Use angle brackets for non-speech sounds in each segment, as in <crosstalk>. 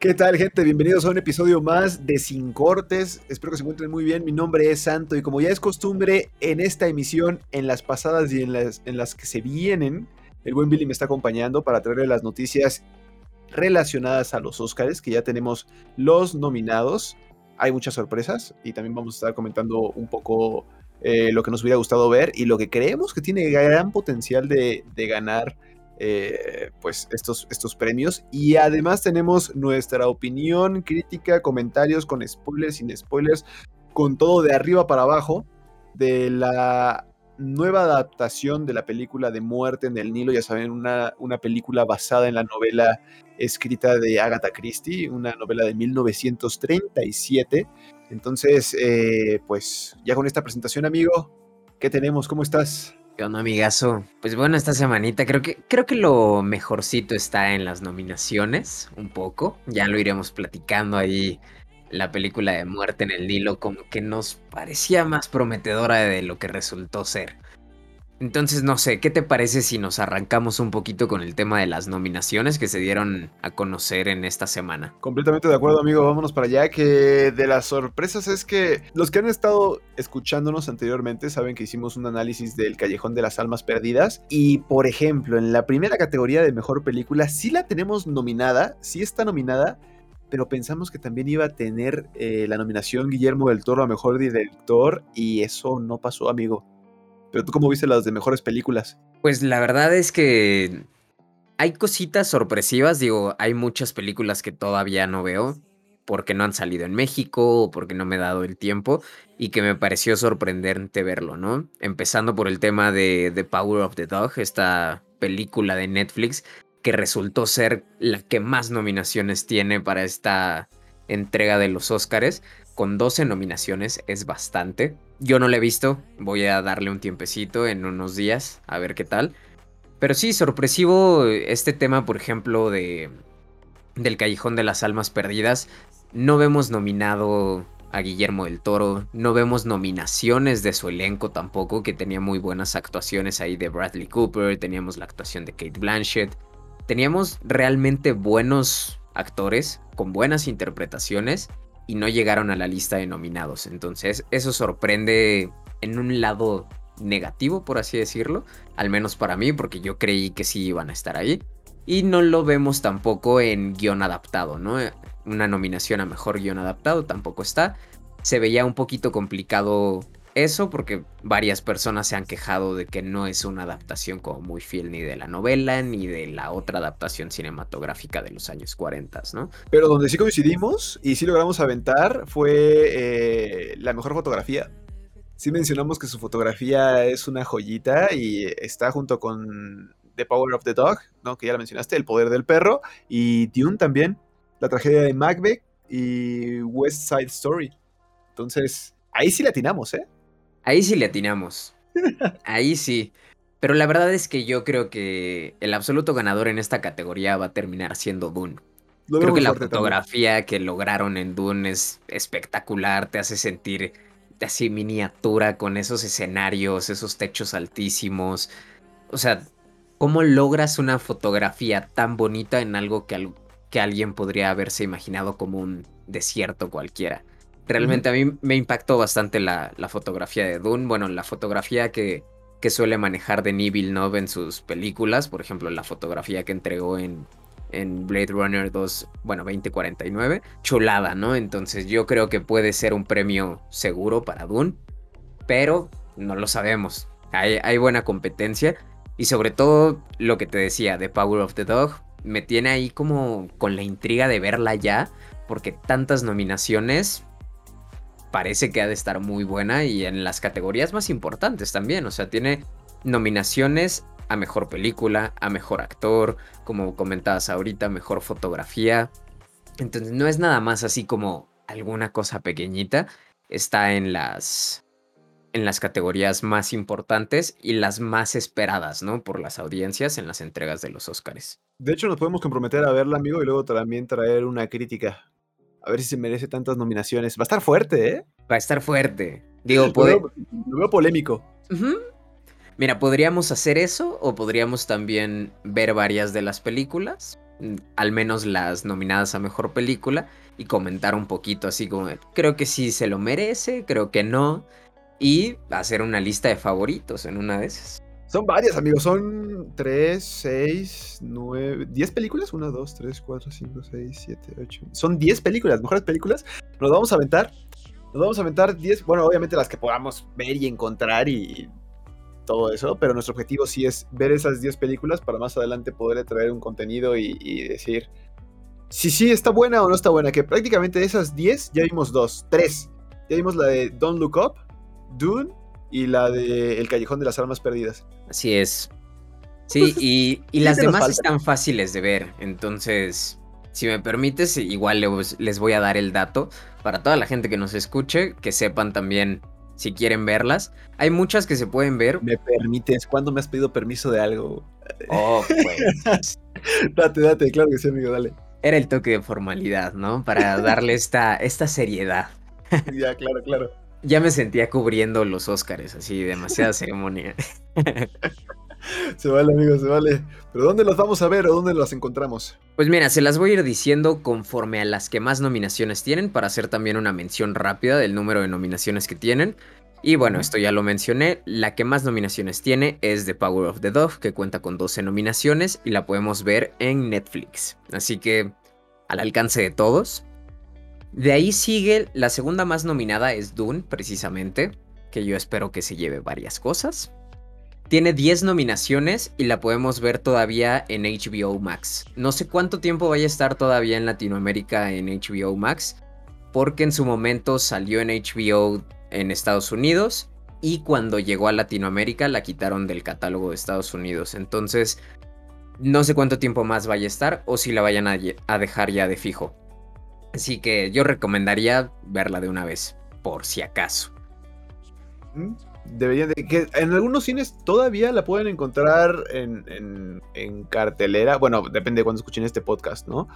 ¿Qué tal, gente? Bienvenidos a un episodio más de Sin Cortes. Espero que se encuentren muy bien. Mi nombre es Santo y como ya es costumbre en esta emisión, en las pasadas y en las, en las que se vienen, el buen Billy me está acompañando para traerle las noticias relacionadas a los Oscars, que ya tenemos los nominados. Hay muchas sorpresas y también vamos a estar comentando un poco eh, lo que nos hubiera gustado ver y lo que creemos que tiene gran potencial de ganar eh, pues estos, estos premios. Y además tenemos nuestra opinión, crítica, comentarios con spoilers, sin spoilers, con todo de arriba para abajo de la nueva adaptación de la película de Muerte en el Nilo, ya saben, una, una película basada en la novela escrita de Agatha Christie, una novela de 1937. Entonces, eh, pues ya con esta presentación, amigo, ¿qué tenemos? ¿Cómo estás? ¿Qué onda, amigazo? Pues bueno, esta semanita creo que, creo que lo mejorcito está en las nominaciones, un poco. Ya lo iremos platicando ahí. La película de Muerte en el Nilo como que nos parecía más prometedora de lo que resultó ser. Entonces, no sé, ¿qué te parece si nos arrancamos un poquito con el tema de las nominaciones que se dieron a conocer en esta semana? Completamente de acuerdo, amigo. Vámonos para allá. Que de las sorpresas es que los que han estado escuchándonos anteriormente saben que hicimos un análisis del Callejón de las Almas Perdidas. Y, por ejemplo, en la primera categoría de mejor película, sí la tenemos nominada, sí está nominada. Pero pensamos que también iba a tener eh, la nominación Guillermo del Toro a mejor director. Y eso no pasó, amigo. Pero tú cómo viste las de mejores películas? Pues la verdad es que hay cositas sorpresivas, digo, hay muchas películas que todavía no veo porque no han salido en México o porque no me he dado el tiempo y que me pareció sorprendente verlo, ¿no? Empezando por el tema de The Power of the Dog, esta película de Netflix que resultó ser la que más nominaciones tiene para esta entrega de los Óscares con 12 nominaciones es bastante. Yo no la he visto, voy a darle un tiempecito en unos días a ver qué tal. Pero sí, sorpresivo este tema, por ejemplo, de del Callejón de las Almas Perdidas. No vemos nominado a Guillermo del Toro, no vemos nominaciones de su elenco tampoco, que tenía muy buenas actuaciones ahí de Bradley Cooper, teníamos la actuación de Kate Blanchett, teníamos realmente buenos actores con buenas interpretaciones y no llegaron a la lista de nominados. Entonces eso sorprende en un lado negativo, por así decirlo, al menos para mí, porque yo creí que sí iban a estar ahí. Y no lo vemos tampoco en guion adaptado, ¿no? Una nominación a mejor guion adaptado tampoco está. Se veía un poquito complicado eso porque varias personas se han quejado de que no es una adaptación como muy fiel ni de la novela ni de la otra adaptación cinematográfica de los años 40, ¿no? Pero donde sí coincidimos y sí logramos aventar fue eh, la mejor fotografía. Sí mencionamos que su fotografía es una joyita y está junto con The Power of the Dog, ¿no? Que ya la mencionaste, El Poder del Perro, y Dune también, la tragedia de Macbeth y West Side Story. Entonces, ahí sí la atinamos, ¿eh? Ahí sí le atinamos. Ahí sí. Pero la verdad es que yo creo que el absoluto ganador en esta categoría va a terminar siendo Dune. creo que la fotografía que lograron en Dune es espectacular, te hace sentir así miniatura con esos escenarios, esos techos altísimos. O sea, ¿cómo logras una fotografía tan bonita en algo que, que alguien podría haberse imaginado como un desierto cualquiera? Realmente a mí me impactó bastante la, fotografía de Dune. Bueno, la fotografía que, que suele manejar Denis Villeneuve en sus películas. Por ejemplo, la fotografía que entregó en, en Blade Runner 2, bueno, 2049. Chulada, ¿no? Entonces yo creo que puede ser un premio seguro para Dune. Pero no lo sabemos. Hay, hay buena competencia. Y sobre todo lo que te decía, The Power of the Dog, me tiene ahí como con la intriga de verla ya. Porque tantas nominaciones, parece que ha de estar muy buena y en las categorías más importantes también. O sea, tiene nominaciones a mejor película, a mejor actor, como comentabas ahorita, mejor fotografía. Entonces no es nada más así como alguna cosa pequeñita. Está en las en las categorías más importantes y las más esperadas, ¿no? Por las audiencias en las entregas de los Oscars. De hecho, nos podemos comprometer a verla, amigo, y luego también traer una crítica a ver si se merece tantas nominaciones. Va a estar fuerte, ¿eh? Va a estar fuerte. Digo, lo, veo, lo veo polémico. Mira, podríamos hacer eso o podríamos también ver varias de las películas mm, al menos las nominadas a mejor película y comentar un poquito así como, creo que sí se lo merece, creo que no, y hacer una lista de favoritos en una de esas. Son varias, amigos. Son 3, 6, 9, 10 películas. 1, 2, 3, 4, 5, 6, 7, 8. Son 10 películas, mejores películas. Nos vamos a aventar. Nos vamos a aventar 10. Bueno, obviamente las que podamos ver y encontrar y todo eso. Pero nuestro objetivo sí es ver esas 10 películas para más adelante poder traer un contenido y, y decir si sí está buena o no está buena. Que prácticamente de esas 10 ya vimos dos, tres. Ya vimos la de Don't Look Up, Dune y la de El Callejón de las Almas Perdidas. Así es. Sí, pues, y, las demás están fáciles de ver. Entonces, si me permites, igual les voy a dar el dato para toda la gente que nos escuche, que sepan también si quieren verlas. Hay muchas que se pueden ver. ¿Me permites? ¿Cuándo me has pedido permiso de algo? Oh, pues. <laughs> date, date, claro que sí, amigo, dale. Era el toque de formalidad, ¿no? Para darle <laughs> esta, esta seriedad. ya, claro, claro. Ya me sentía cubriendo los Óscares, así, demasiada <laughs> ceremonia. se vale, amigo, se vale. Pero ¿dónde las vamos a ver o dónde las encontramos? Pues mira, se las voy a ir diciendo conforme a las que más nominaciones tienen, para hacer también una mención rápida del número de nominaciones que tienen. Y bueno, esto ya lo mencioné, la que más nominaciones tiene es The Power of the Dog, que cuenta con 12 nominaciones y la podemos ver en Netflix. Así que al alcance de todos. De ahí sigue, la segunda más nominada es Dune, precisamente, que yo espero que se lleve varias cosas. Tiene 10 nominaciones y la podemos ver todavía en HBO Max. No sé cuánto tiempo vaya a estar todavía en Latinoamérica en HBO Max, porque en su momento salió en HBO en Estados Unidos y cuando llegó a Latinoamérica la quitaron del catálogo de Estados Unidos. Entonces, no sé cuánto tiempo más vaya a estar o si la vayan a dejar ya de fijo. Así que yo recomendaría verla de una vez, por si acaso. Mm, deberían de que en algunos cines todavía la pueden encontrar en, cartelera. Bueno, depende de cuando escuchen este podcast, ¿no?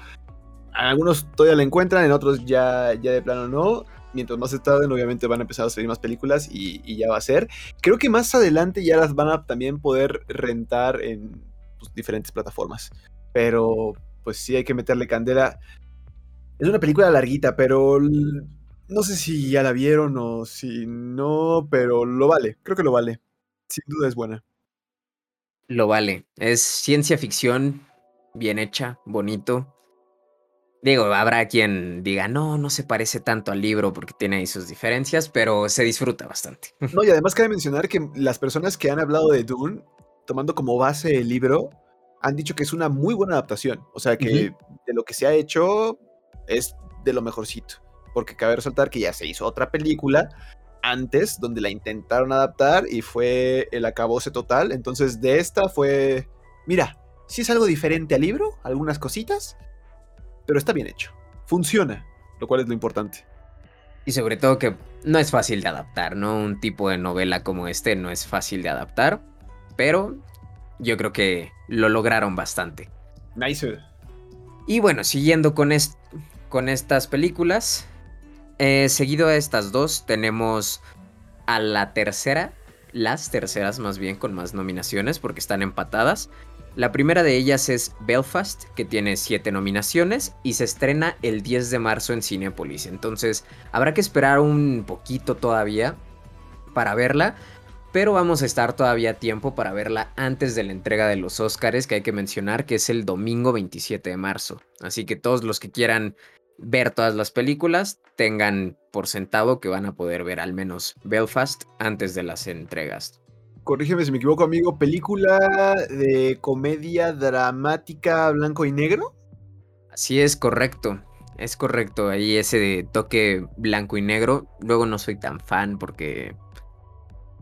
En algunos todavía la encuentran, en otros ya, ya de plano no. Mientras más se tarden, obviamente van a empezar a salir más películas y, ya va a ser. Creo que más adelante ya las van a también poder rentar en pues, diferentes plataformas. Pero pues sí hay que meterle candela. Es una película larguita, pero no sé si ya la vieron o si no, pero lo vale. Creo que lo vale. Sin duda es buena. Lo vale. Es ciencia ficción bien hecha, bonito. Digo, habrá quien diga, no, no se parece tanto al libro porque tiene ahí sus diferencias, pero se disfruta bastante. <laughs> No, y además cabe mencionar que las personas que han hablado de Dune, tomando como base el libro, han dicho que es una muy buena adaptación. O sea, que de lo que se ha hecho, es de lo mejorcito. Porque cabe resaltar que ya se hizo otra película antes donde la intentaron adaptar y fue el acabose total. Entonces de esta fue, mira, sí es algo diferente al libro, algunas cositas, pero está bien hecho. Funciona, lo cual es lo importante. Y sobre todo que no es fácil de adaptar, ¿no? Un tipo de novela como este no es fácil de adaptar, pero yo creo que lo lograron bastante. Nice. Y bueno, siguiendo con, esto con estas películas. Eh, seguido a estas dos, tenemos a la tercera, las terceras más bien con más nominaciones porque están empatadas. La primera de ellas es Belfast, que tiene siete nominaciones y se estrena el 10 de marzo en Cinepolis. Entonces habrá que esperar un poquito todavía para verla, pero vamos a estar todavía a tiempo para verla antes de la entrega de los Oscars, que hay que mencionar que es el domingo 27 de marzo. Así que todos los que quieran ver todas las películas, tengan por sentado que van a poder ver al menos Belfast antes de las entregas. Corrígeme si me equivoco, amigo. ¿Película de comedia dramática blanco y negro? Así es, correcto. Es correcto. Ahí ese de toque blanco y negro. Luego no soy tan fan porque.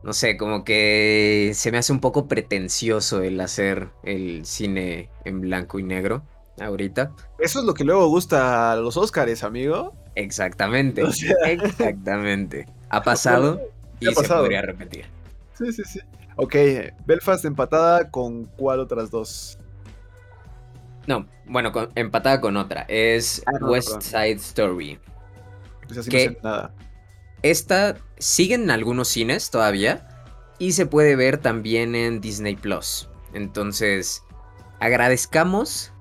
No sé, como que se me hace un poco pretencioso el hacer el cine en blanco y negro ahorita. Eso es lo que luego gusta a los Oscars, amigo. Exactamente. <laughs> Exactamente. Ha pasado y se podría repetir. Sí, sí, sí. Ok, Belfast empatada con cuál otras dos? No, bueno, empatada con otra. Es ah, West Side Story. Pues que nada. Esta sigue en algunos cines todavía y se puede ver también en Disney Plus. Entonces, agradezcamos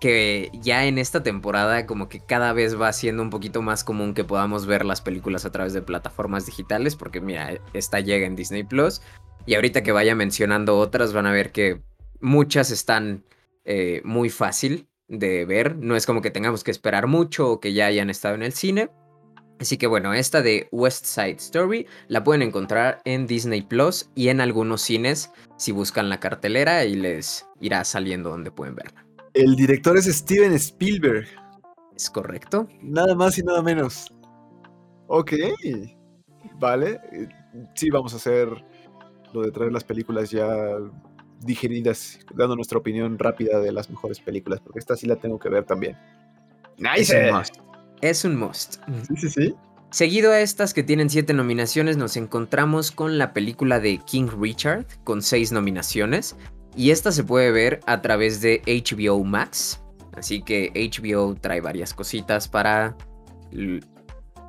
que ya en esta temporada como que cada vez va siendo un poquito más común que podamos ver las películas a través de plataformas digitales, porque mira, esta llega en Disney Plus y ahorita que vaya mencionando otras van a ver que muchas están eh, muy fácil de ver, no es como que tengamos que esperar mucho o que ya hayan estado en el cine. Así que bueno, esta de West Side Story la pueden encontrar en Disney Plus y en algunos cines si buscan la cartelera y les irá saliendo donde pueden verla. El director es Steven Spielberg. ¿Es correcto? Nada más y nada menos. Ok. Vale. Sí, vamos a hacer lo de traer las películas ya digeridas, dando nuestra opinión rápida de las mejores películas, porque esta sí la tengo que ver también. Nice. Es un must. Es un must. Sí, sí, sí. Seguido a estas que tienen siete nominaciones, nos encontramos con la película de King Richard, con seis nominaciones. Y esta se puede ver a través de HBO Max. Así que HBO trae varias cositas para...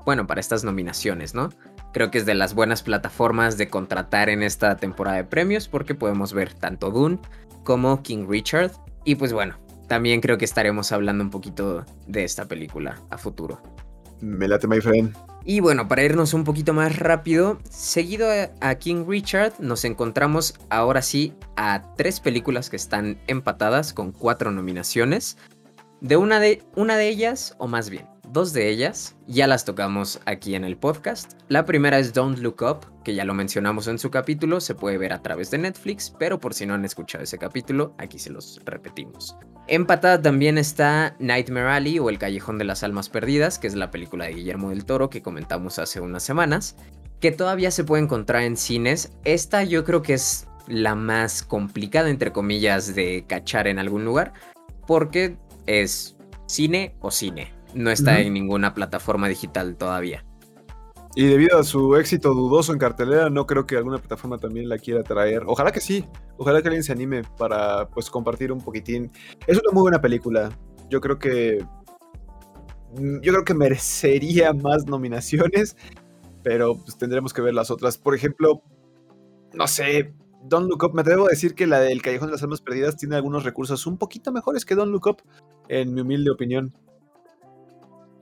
Bueno, para estas nominaciones, ¿no? Creo que es de las buenas plataformas de contratar en esta temporada de premios porque podemos ver tanto Dune como King Richard. Y pues bueno, también creo que estaremos hablando un poquito de esta película a futuro. Me late, my friend. Y bueno, para irnos un poquito más rápido, seguido a King Richard, nos encontramos ahora sí a tres películas que están empatadas con cuatro nominaciones. De una de, una de ellas, o más bien, dos de ellas, ya las tocamos aquí en el podcast. La primera es Don't Look Up, que ya lo mencionamos en su capítulo, se puede ver a través de Netflix, pero por si no han escuchado ese capítulo, aquí se los repetimos. Empatada también está Nightmare Alley o El Callejón de las Almas Perdidas, que es la película de Guillermo del Toro que comentamos hace unas semanas, que todavía se puede encontrar en cines. Esta yo creo que es la más complicada, entre comillas, de cachar en algún lugar, porque es cine o cine. No está en ninguna plataforma digital todavía. Y debido a su éxito dudoso en cartelera, no creo que alguna plataforma también la quiera traer. Ojalá que sí. Ojalá que alguien se anime para pues compartir un poquitín. Es una muy buena película. Yo creo que mm, yo creo que merecería <laughs> más nominaciones, pero pues tendremos que ver las otras. Por ejemplo, no sé, Don't Look Up, me atrevo a decir que la del Callejón de las Almas Perdidas tiene algunos recursos un poquito mejores que Don't Look Up, en mi humilde opinión.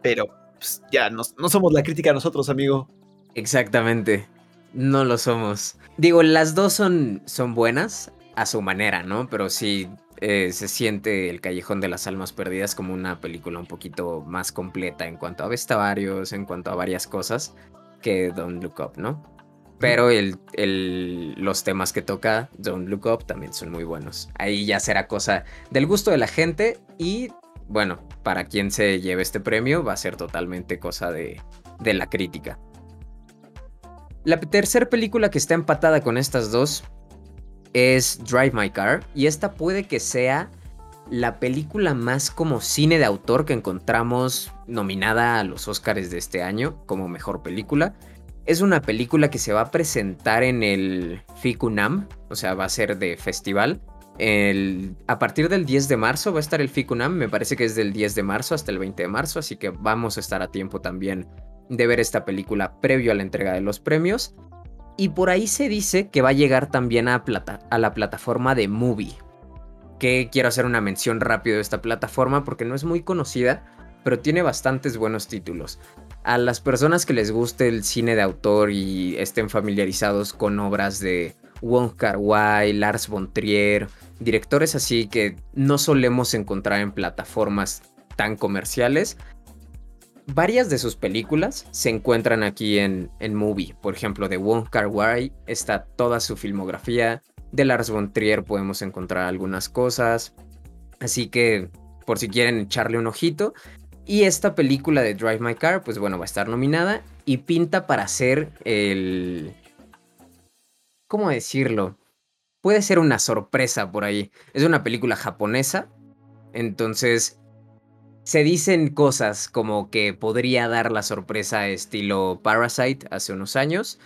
Pero pues, ya no, somos la crítica nosotros, amigo. Exactamente. No lo somos. Digo, las dos son, son buenas a su manera, ¿no? Pero sí eh, se siente El Callejón de las Almas Perdidas como una película un poquito más completa en cuanto a vestuarios, en cuanto a varias cosas que Don't Look Up, ¿no? Pero el, los temas que toca Don't Look Up también son muy buenos. Ahí ya será cosa del gusto de la gente y bueno, para quien se lleve este premio va a ser totalmente cosa de, la crítica. La tercera película que está empatada con estas dos es Drive My Car y esta puede que sea la película más como cine de autor que encontramos nominada a los Oscars de este año como mejor película. Es una película que se va a presentar en el FICUNAM, o sea, va a ser de festival, a partir del 10 de marzo va a estar el FICUNAM, me parece que es del 10 de marzo hasta el 20 de marzo, así que vamos a estar a tiempo también de ver esta película previo a la entrega de los premios. Y por ahí se dice que va a llegar también a, a la plataforma de Movie, que quiero hacer una mención rápido de esta plataforma porque no es muy conocida, pero tiene bastantes buenos títulos. A las personas que les guste el cine de autor y estén familiarizados con obras de Wong Kar Wai, Lars von Trier, directores así que no solemos encontrar en plataformas tan comerciales. Varias de sus películas se encuentran aquí en, en Movie. Por ejemplo, de Wong Kar Wai está toda su filmografía. De Lars von Trier podemos encontrar algunas cosas. Así que, por si quieren echarle un ojito. Y esta película de Drive My Car, pues bueno, va a estar nominada y pinta para ser el... ¿Cómo decirlo? puede ser una sorpresa por ahí. Es una película japonesa, entonces se dicen cosas como que podría dar la sorpresa estilo Parasite hace unos años.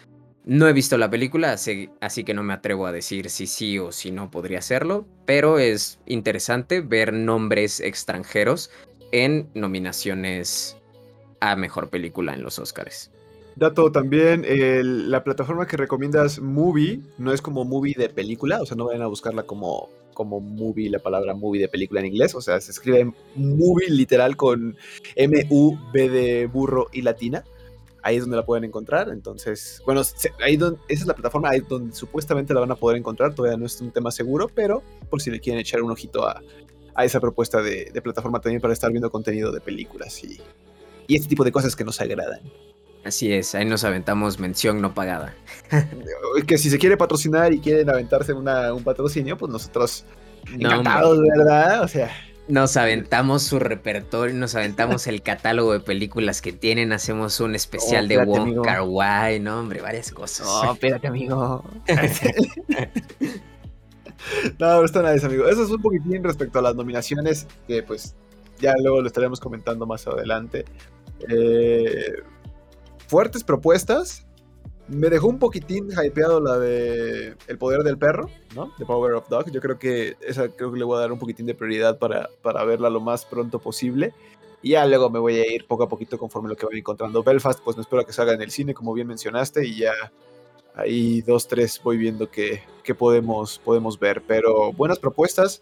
No he visto la película, así, que no me atrevo a decir si sí o si no podría serlo, pero es interesante ver nombres extranjeros en nominaciones a mejor película en los Oscars. Dato también, la plataforma que recomiendas, Movie, no es como movie de película, o sea, no vayan a buscarla como, como movie, la palabra movie de película en inglés, o sea, se escribe movie literal con M-U-B de burro y latina. Ahí es donde la pueden encontrar. Entonces, bueno, ahí esa es la plataforma ahí donde supuestamente la van a poder encontrar. Todavía no es un tema seguro, pero por si le quieren echar un ojito a, esa propuesta de, plataforma también para estar viendo contenido de películas y, y este tipo de cosas que nos agradan. Así es, ahí nos aventamos mención no pagada. que si se quiere patrocinar y quieren aventarse una, un patrocinio, pues nosotros encantados, ¿verdad? O sea. Nos aventamos su repertorio, nos aventamos el catálogo de películas que tienen, hacemos un especial de Wong Kar Wai, no, hombre, varias cosas. No, espérate, amigo. <laughs> no, está nada, amigo. Eso es un poquitín respecto a las nominaciones, que pues ya luego lo estaremos comentando más adelante. Eh, fuertes propuestas. Me dejó un poquitín hypeado la de El poder del perro, ¿no? The Power of Dog. Yo creo que esa creo que le voy a dar un poquitín de prioridad para, para verla lo más pronto posible. Y ya luego me voy a ir poco a poquito conforme lo que voy encontrando. Belfast, pues me espero que salga en el cine, como bien mencionaste, y ya ahí dos, tres voy viendo que, podemos, podemos ver. Pero buenas propuestas.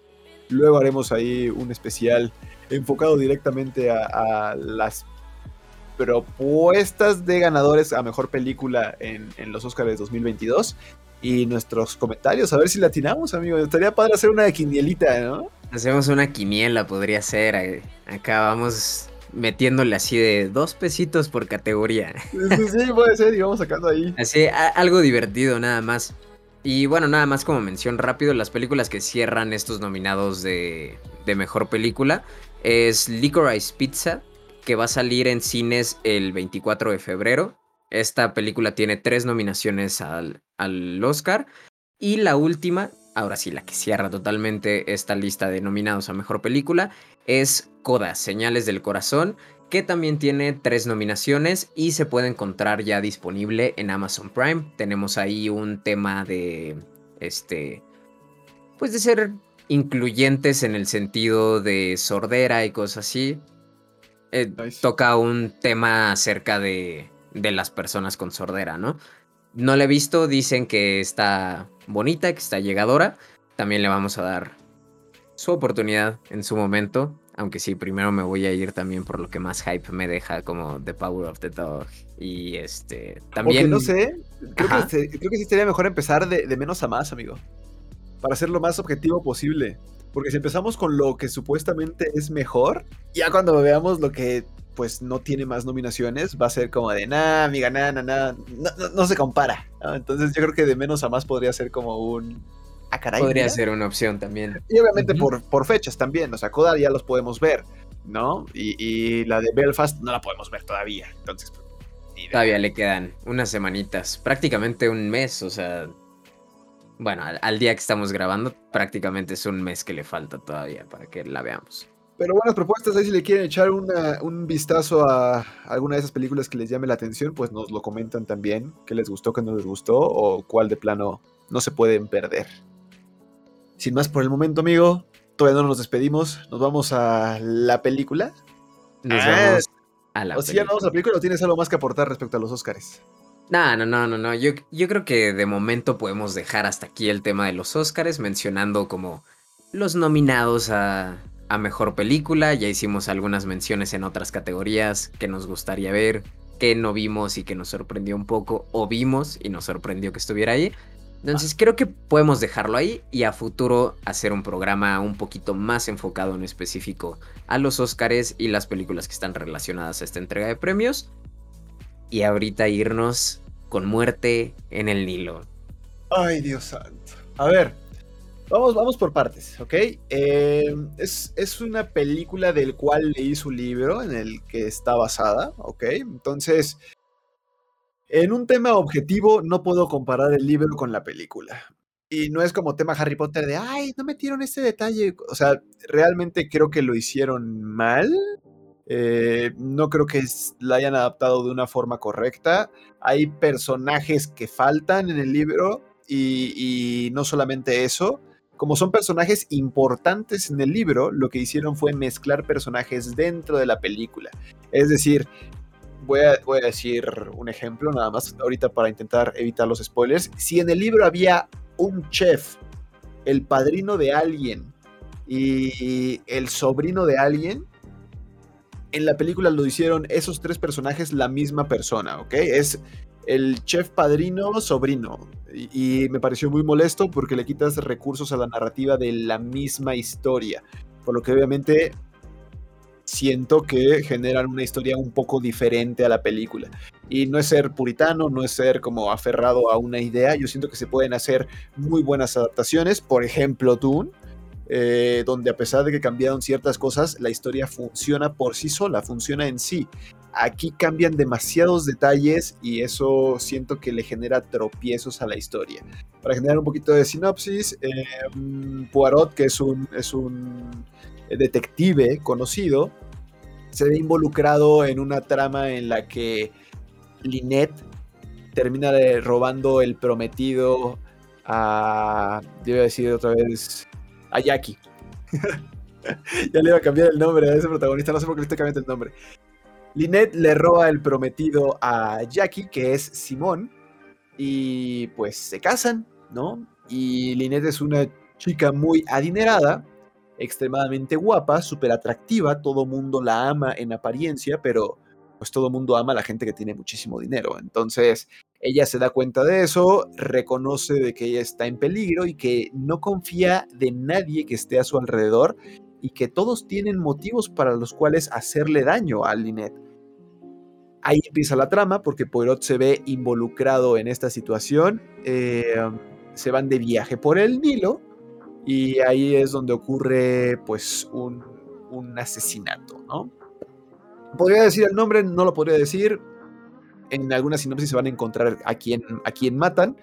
Luego haremos ahí un especial enfocado directamente a, a las propuestas de ganadores a mejor película en, los Oscars 2022 y nuestros comentarios, a ver si latinamos, amigo. Estaría padre hacer una quinielita, ¿no? Hacemos una quiniela, podría ser. Acá vamos metiéndole así de dos pesitos por categoría. Sí, sí, puede ser, y vamos sacando ahí. Así, algo divertido nada más. Y bueno, nada más como mención rápido, las películas que cierran estos nominados de, de mejor película es Licorice Pizza, que va a salir en cines el 24 de febrero. Esta película tiene tres nominaciones al, al Oscar. Y la última, ahora sí, la que cierra totalmente esta lista de nominados a Mejor Película, es Coda, Señales del Corazón, que también tiene tres nominaciones y se puede encontrar ya disponible en Amazon Prime. Tenemos ahí un tema de, este, pues de ser incluyentes en el sentido de sordera y cosas así. Eh, toca un tema acerca de, de las personas con sordera, ¿no? No la he visto, dicen que está bonita, que está llegadora. También le vamos a dar su oportunidad en su momento. Aunque sí, primero me voy a ir también por lo que más hype me deja, como The Power of the Dog. Y este. También. no sé. Creo que, creo que, sí sería mejor empezar de, de menos a más, amigo. Para ser lo más objetivo posible. Porque si empezamos con lo que supuestamente es mejor, ya cuando veamos lo que pues no tiene más nominaciones, va a ser como de, nada, amiga, nada, nada, no, no, se compara. Entonces yo creo que de menos a más podría ser como un... Ah, podría ser una opción también. Y obviamente por, por fechas también, o sea, Kodar ya los podemos ver, ¿no? Y, la de Belfast no la podemos ver todavía, entonces... Pues, todavía le quedan unas semanitas, prácticamente un mes, o sea, bueno, al, día que estamos grabando, prácticamente es un mes que le falta todavía para que la veamos. Pero buenas propuestas, ahí si le quieren echar un vistazo a alguna de esas películas que les llame la atención, pues nos lo comentan también, qué les gustó, qué no les gustó, o cuál de plano no se pueden perder. Sin más por el momento, amigo, todavía no nos despedimos, nos vamos a la película. Nos vamos a la o si ya vamos a la película o tienes algo más que aportar respecto a los Oscars. No, no, no, no, no. Yo, yo creo que de momento podemos dejar hasta aquí el tema de los Oscars, mencionando como los nominados a, a mejor película. Ya hicimos algunas menciones en otras categorías que nos gustaría ver, que no vimos y que nos sorprendió un poco, o vimos y nos sorprendió que estuviera ahí. Entonces creo que podemos dejarlo ahí y a futuro hacer un programa un poquito más enfocado en específico a los Oscars y las películas que están relacionadas a esta entrega de premios y ahorita irnos con muerte en el Nilo. Ay, Dios santo. A ver, vamos, vamos por partes, ¿ok? Eh, es, es, una película del cual leí su libro en el que está basada, ¿ok? Entonces, en un tema objetivo no puedo comparar el libro con la película. Y no es como tema Harry Potter de, ay, no metieron este detalle. O sea, realmente creo que lo hicieron mal eh, no creo que la hayan adaptado de una forma correcta. Hay personajes que faltan en el libro y, no solamente eso. Como son personajes importantes en el libro, lo que hicieron fue mezclar personajes dentro de la película. Es decir, voy a, voy a decir un ejemplo nada más ahorita para intentar evitar los spoilers. Si en el libro había un chef, el padrino de alguien y el sobrino de alguien, en la película lo hicieron esos tres personajes la misma persona, ¿ok? Es el chef padrino sobrino. Y, me pareció muy molesto porque le quitas recursos a la narrativa de la misma historia. Por lo que obviamente siento que generan una historia un poco diferente a la película. Y no es ser puritano, no es ser como aferrado a una idea. Yo siento que se pueden hacer muy buenas adaptaciones. Por ejemplo, Dune. Eh, donde a pesar de que cambiaron ciertas cosas, la historia funciona por sí sola, funciona en sí. Aquí cambian demasiados detalles y eso siento que le genera tropiezos a la historia. Para generar un poquito de sinopsis, eh, Poirot, que es un, es un detective conocido, se ve involucrado en una trama en la que Lynette termina robando el prometido a. Debo decir otra vez. A Jackie. <laughs> ya le iba a cambiar el nombre a ese protagonista, no sé por qué le estoy cambiando el nombre. Lynette le roba el prometido a Jackie, que es Simón, y pues se casan, ¿no? Y Lynette es una chica muy adinerada, extremadamente guapa, súper atractiva, todo mundo la ama en apariencia, pero pues todo mundo ama a la gente que tiene muchísimo dinero. Entonces, ella se da cuenta de eso, reconoce de que ella está en peligro y que no confía de nadie que esté a su alrededor y que todos tienen motivos para los cuales hacerle daño a Lynette. Ahí empieza la trama porque Poirot se ve involucrado en esta situación. Eh, se van de viaje por el Nilo y ahí es donde ocurre pues un, asesinato, ¿no? Podría decir el nombre, no lo podría decir. En alguna sinopsis se van a encontrar a quién, a quién matan.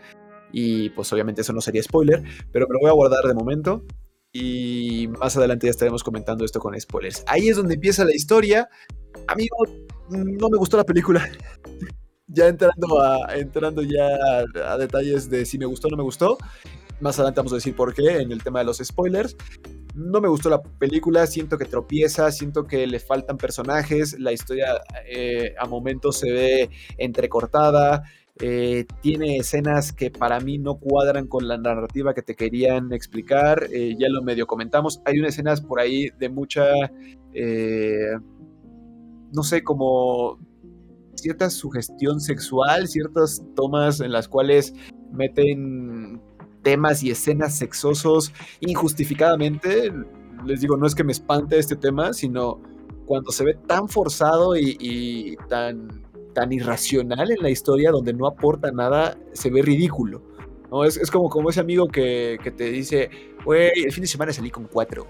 Y pues obviamente eso no sería spoiler, pero me lo voy a guardar de momento. Y más adelante ya estaremos comentando esto con spoilers. Ahí es donde empieza la historia. Amigo, no me gustó la película. <laughs> ya entrando, a, entrando ya a, detalles de si me gustó o no me gustó. Más adelante vamos a decir por qué en el tema de los spoilers. No me gustó la película, siento que tropieza, siento que le faltan personajes, la historia eh, a momentos se ve entrecortada, eh, tiene escenas que para mí no cuadran con la narrativa que te querían explicar, eh, ya lo medio comentamos, hay unas escenas por ahí de mucha, no sé, como cierta sugestión sexual, ciertas tomas en las cuales meten temas y escenas sexosos injustificadamente. Les digo, no es que me espante este tema, sino cuando se ve tan forzado y, tan, tan irracional en la historia donde no aporta nada, se ve ridículo. ¿no? Es, como, como ese amigo que, te dice, güey, el fin de semana salí con cuatro.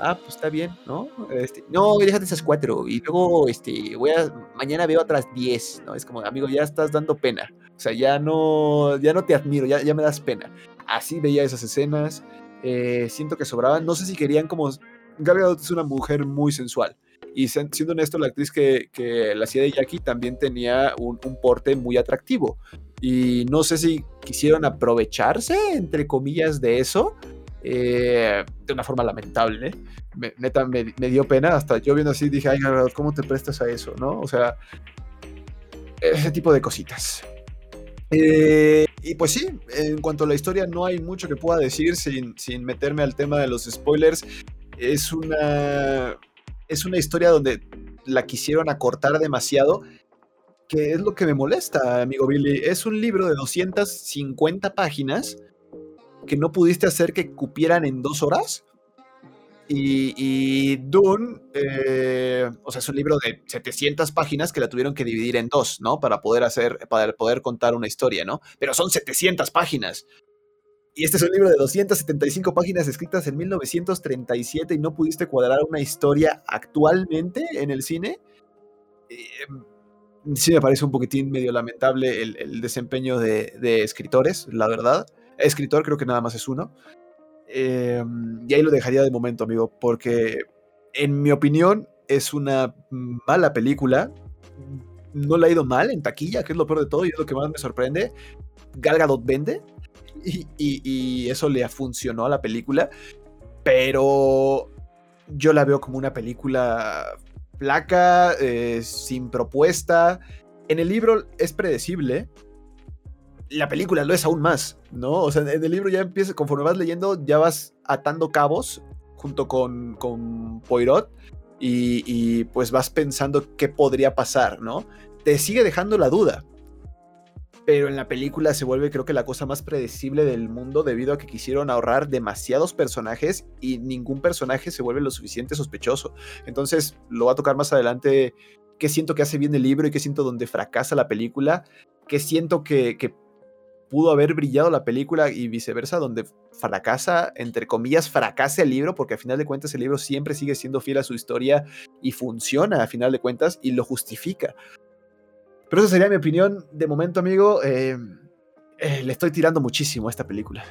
Ah, pues está bien, ¿no? Este, no, déjate esas cuatro. Y luego, este, voy a, mañana veo otras diez, ¿no? Es como, amigo, ya estás dando pena. Sea, ya no, ya no te admiro, ya, ya me das pena. Así veía esas escenas. Eh, siento que sobraban. No sé si querían como... Gal Gadot es una mujer muy sensual. Y siendo honesto, la actriz que, que la hacía de Jackie también tenía un, porte muy atractivo. Y no sé si quisieron aprovecharse, entre comillas, de eso. Eh, de una forma lamentable. Me, neta, me, dio pena. Hasta yo viendo así dije, ay, ¿cómo te prestas a eso? ¿No? O sea, ese tipo de cositas. Eh, y pues sí, en cuanto a la historia no hay mucho que pueda decir sin, sin meterme al tema de los spoilers. Es una, es una historia donde la quisieron acortar demasiado, que es lo que me molesta, amigo Billy. Es un libro de 250 páginas que no pudiste hacer que cupieran en dos horas. Y, Dune, eh, o sea, es un libro de 700 páginas que la tuvieron que dividir en dos, ¿no? Para poder hacer, para poder contar una historia, ¿no? Pero son 700 páginas. Y este es un libro de 275 páginas escritas en 1937 y no pudiste cuadrar una historia actualmente en el cine. Eh, sí me parece un poquitín medio lamentable el, desempeño de, de, escritores, la verdad. Escritor creo que nada más es uno. Em, y ahí lo dejaría de momento, amigo, porque en mi opinión es una mala película. No la ha ido mal en taquilla, que es lo peor de todo y es lo que más me sorprende. Gal Gadot vende <laughs> y, eso le funcionó a la película, pero yo la veo como una película placa, eh, sin propuesta. En el libro es predecible. La película lo es aún más, ¿no? O sea, en el libro ya empieza, conforme vas leyendo, ya vas atando cabos junto con, con Poirot y, pues vas pensando qué podría pasar, ¿no? Te sigue dejando la duda, pero en la película se vuelve creo que la cosa más predecible del mundo debido a que quisieron ahorrar demasiados personajes y ningún personaje se vuelve lo suficiente sospechoso. Entonces lo va a tocar más adelante qué siento que hace bien el libro y qué siento donde fracasa la película, qué siento que pudo haber brillado la película y viceversa, donde fracasa, entre comillas, fracasa el libro, porque a final de cuentas el libro siempre sigue siendo fiel a su historia y funciona a final de cuentas y lo justifica. Pero esa sería mi opinión de momento, amigo. Eh, eh, le estoy tirando muchísimo a esta película.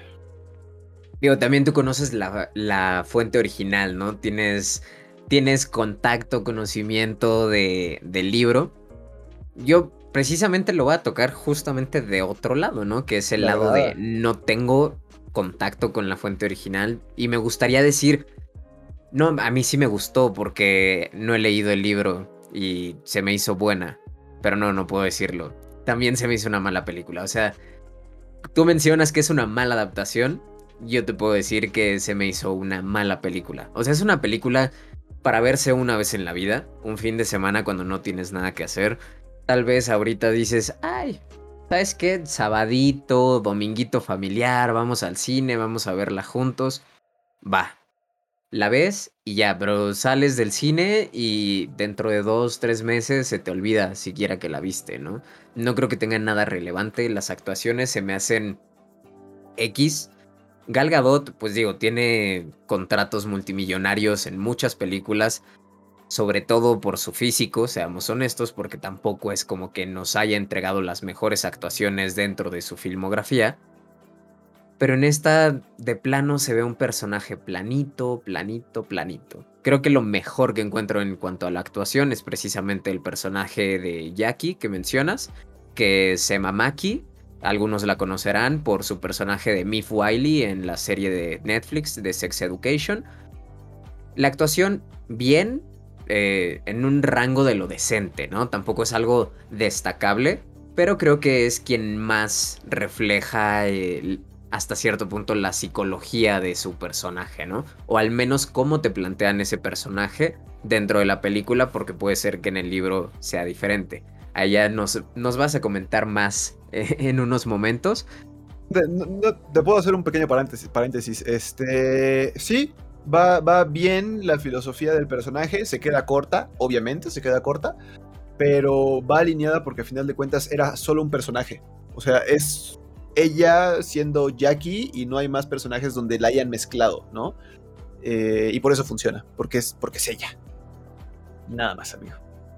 Digo, también tú conoces la, fuente original, ¿no? Tienes, tienes contacto, conocimiento de, del libro. Yo precisamente lo voy a tocar justamente de otro lado, ¿no? Que es el lado de no tengo contacto con la fuente original. Y me gustaría decir, no, a mí sí me gustó porque no he leído el libro y se me hizo buena. Pero no, no puedo decirlo. También se me hizo una mala película. O sea, tú mencionas que es una mala adaptación. Yo te puedo decir que se me hizo una mala película. O sea, es una película para verse una vez en la vida, un fin de semana cuando no tienes nada que hacer. Tal vez ahorita dices, ay, ¿sabes qué? Sabadito, dominguito familiar, vamos al cine, vamos a verla juntos. Va, la ves y ya, pero sales del cine y dentro de dos, tres meses se te olvida siquiera que la viste, ¿no? No creo que tenga nada relevante, las actuaciones se me hacen X. Gal Gadot, pues digo, tiene contratos multimillonarios en muchas películas, sobre todo por su físico, seamos honestos, porque tampoco es como que nos haya entregado las mejores actuaciones dentro de su filmografía. Pero en esta de plano se ve un personaje planito, planito, planito. Creo que lo mejor que encuentro en cuanto a la actuación es precisamente el personaje de Jackie que mencionas, que es Emma Mackey. Algunos la conocerán por su personaje de Miff Wiley en la serie de Netflix de Sex Education. La actuación bien, eh, en un rango de lo decente, ¿no? Tampoco es algo destacable, pero creo que es quien más refleja hasta cierto punto la psicología de su personaje, ¿no? O al menos cómo te plantean ese personaje dentro de la película, porque puede ser que en el libro sea diferente. Allá nos, nos vas a comentar más eh, <laughs> en unos momentos. te puedo hacer un pequeño paréntesis. paréntesis. Este, sí, va, va bien la filosofía del personaje, se queda corta, obviamente, se queda corta, pero va alineada porque al final de cuentas era solo un personaje. O sea, es ella siendo Jackie y no hay más personajes donde la hayan mezclado, ¿no? Eh, y por eso funciona, porque es, porque es ella. Nada más, amigo.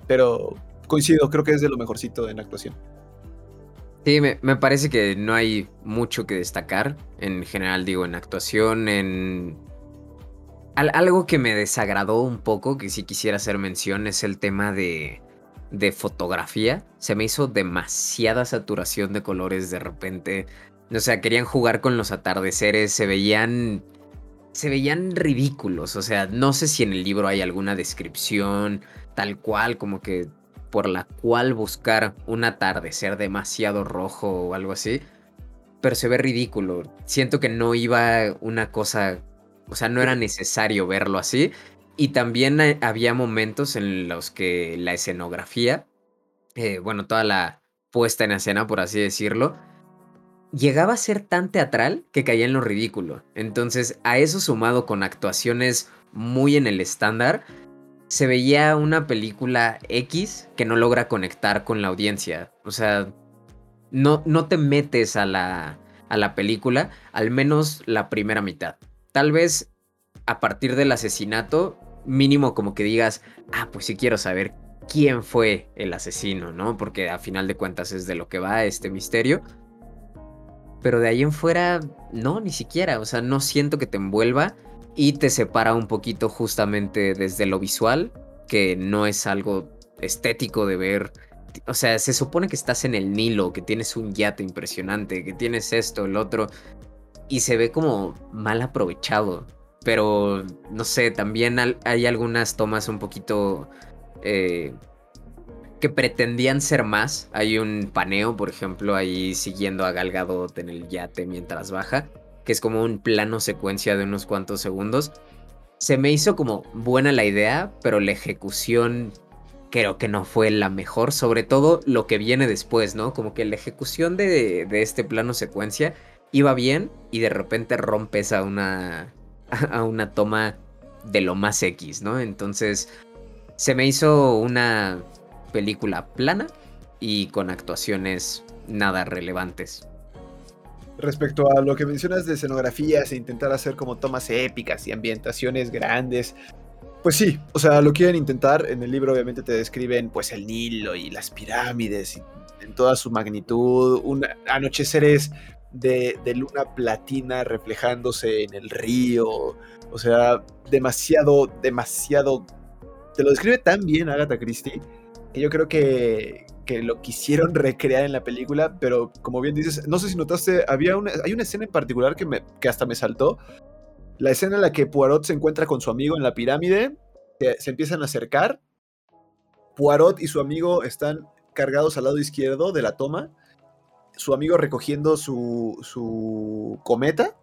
Pero coincido, creo que es de lo mejorcito en actuación. Sí, me, parece que no hay mucho que destacar. En general, digo, en actuación, en. Algo que me desagradó un poco, que sí quisiera hacer mención, es el tema de de fotografía, se me hizo demasiada saturación de colores de repente. O sea, querían jugar con los atardeceres, se veían se veían ridículos, o sea, no sé si en el libro hay alguna descripción tal cual como que por la cual buscar un atardecer demasiado rojo o algo así, pero se ve ridículo. Siento que no iba una cosa, o sea, no era necesario verlo así y también había momentos en los que la escenografía, eh, bueno, toda la puesta en escena, por así decirlo, llegaba a ser tan teatral que caía en lo ridículo. Entonces, a eso sumado con actuaciones muy en el estándar, se veía una película X que no logra conectar con la audiencia. O sea, no, no te metes a la, a la película, al menos la primera mitad. Tal vez a partir del asesinato mínimo como que digas, ah, pues sí quiero saber quién fue el asesino, ¿no? Porque a final de cuentas es de lo que va este misterio. Pero de ahí en fuera, no, ni siquiera. O sea, no siento que te envuelva y te separa un poquito justamente desde lo visual, que no es algo estético de ver. O sea, se supone que estás en el Nilo, que tienes un yate impresionante, que tienes esto, el otro, y se ve como mal aprovechado pero no sé, también hay algunas tomas un poquito eh, que pretendían ser más. Hay un paneo, por ejemplo, ahí siguiendo a Gal Gadot en el yate mientras baja, que es como un plano secuencia de unos cuantos segundos. Se me hizo como buena la idea, pero la ejecución creo que no fue la mejor, sobre todo lo que viene después, ¿no? Como que la ejecución de, de este plano secuencia iba bien y de repente rompes a una, a una toma de lo más X, ¿no? Entonces se me hizo una película plana y con actuaciones nada relevantes. Respecto a lo que mencionas de escenografías e intentar hacer como tomas épicas y ambientaciones grandes, pues sí, o sea, lo quieren intentar. En el libro obviamente te describen pues el Nilo y las pirámides en toda su magnitud, un anocheceres de, luna platina reflejándose en el río, o sea, demasiado, demasiado... Te lo describe tan bien Agatha Christie que yo creo que, lo quisieron recrear en la película, pero como bien dices, no sé si notaste, había una, hay una escena en particular que, me, que hasta me saltó. La escena en la que Poirot se encuentra con su amigo en la pirámide, que se empiezan a acercar. Poirot y su amigo están cargados al lado izquierdo de la toma. Su amigo recogiendo su, su cometa.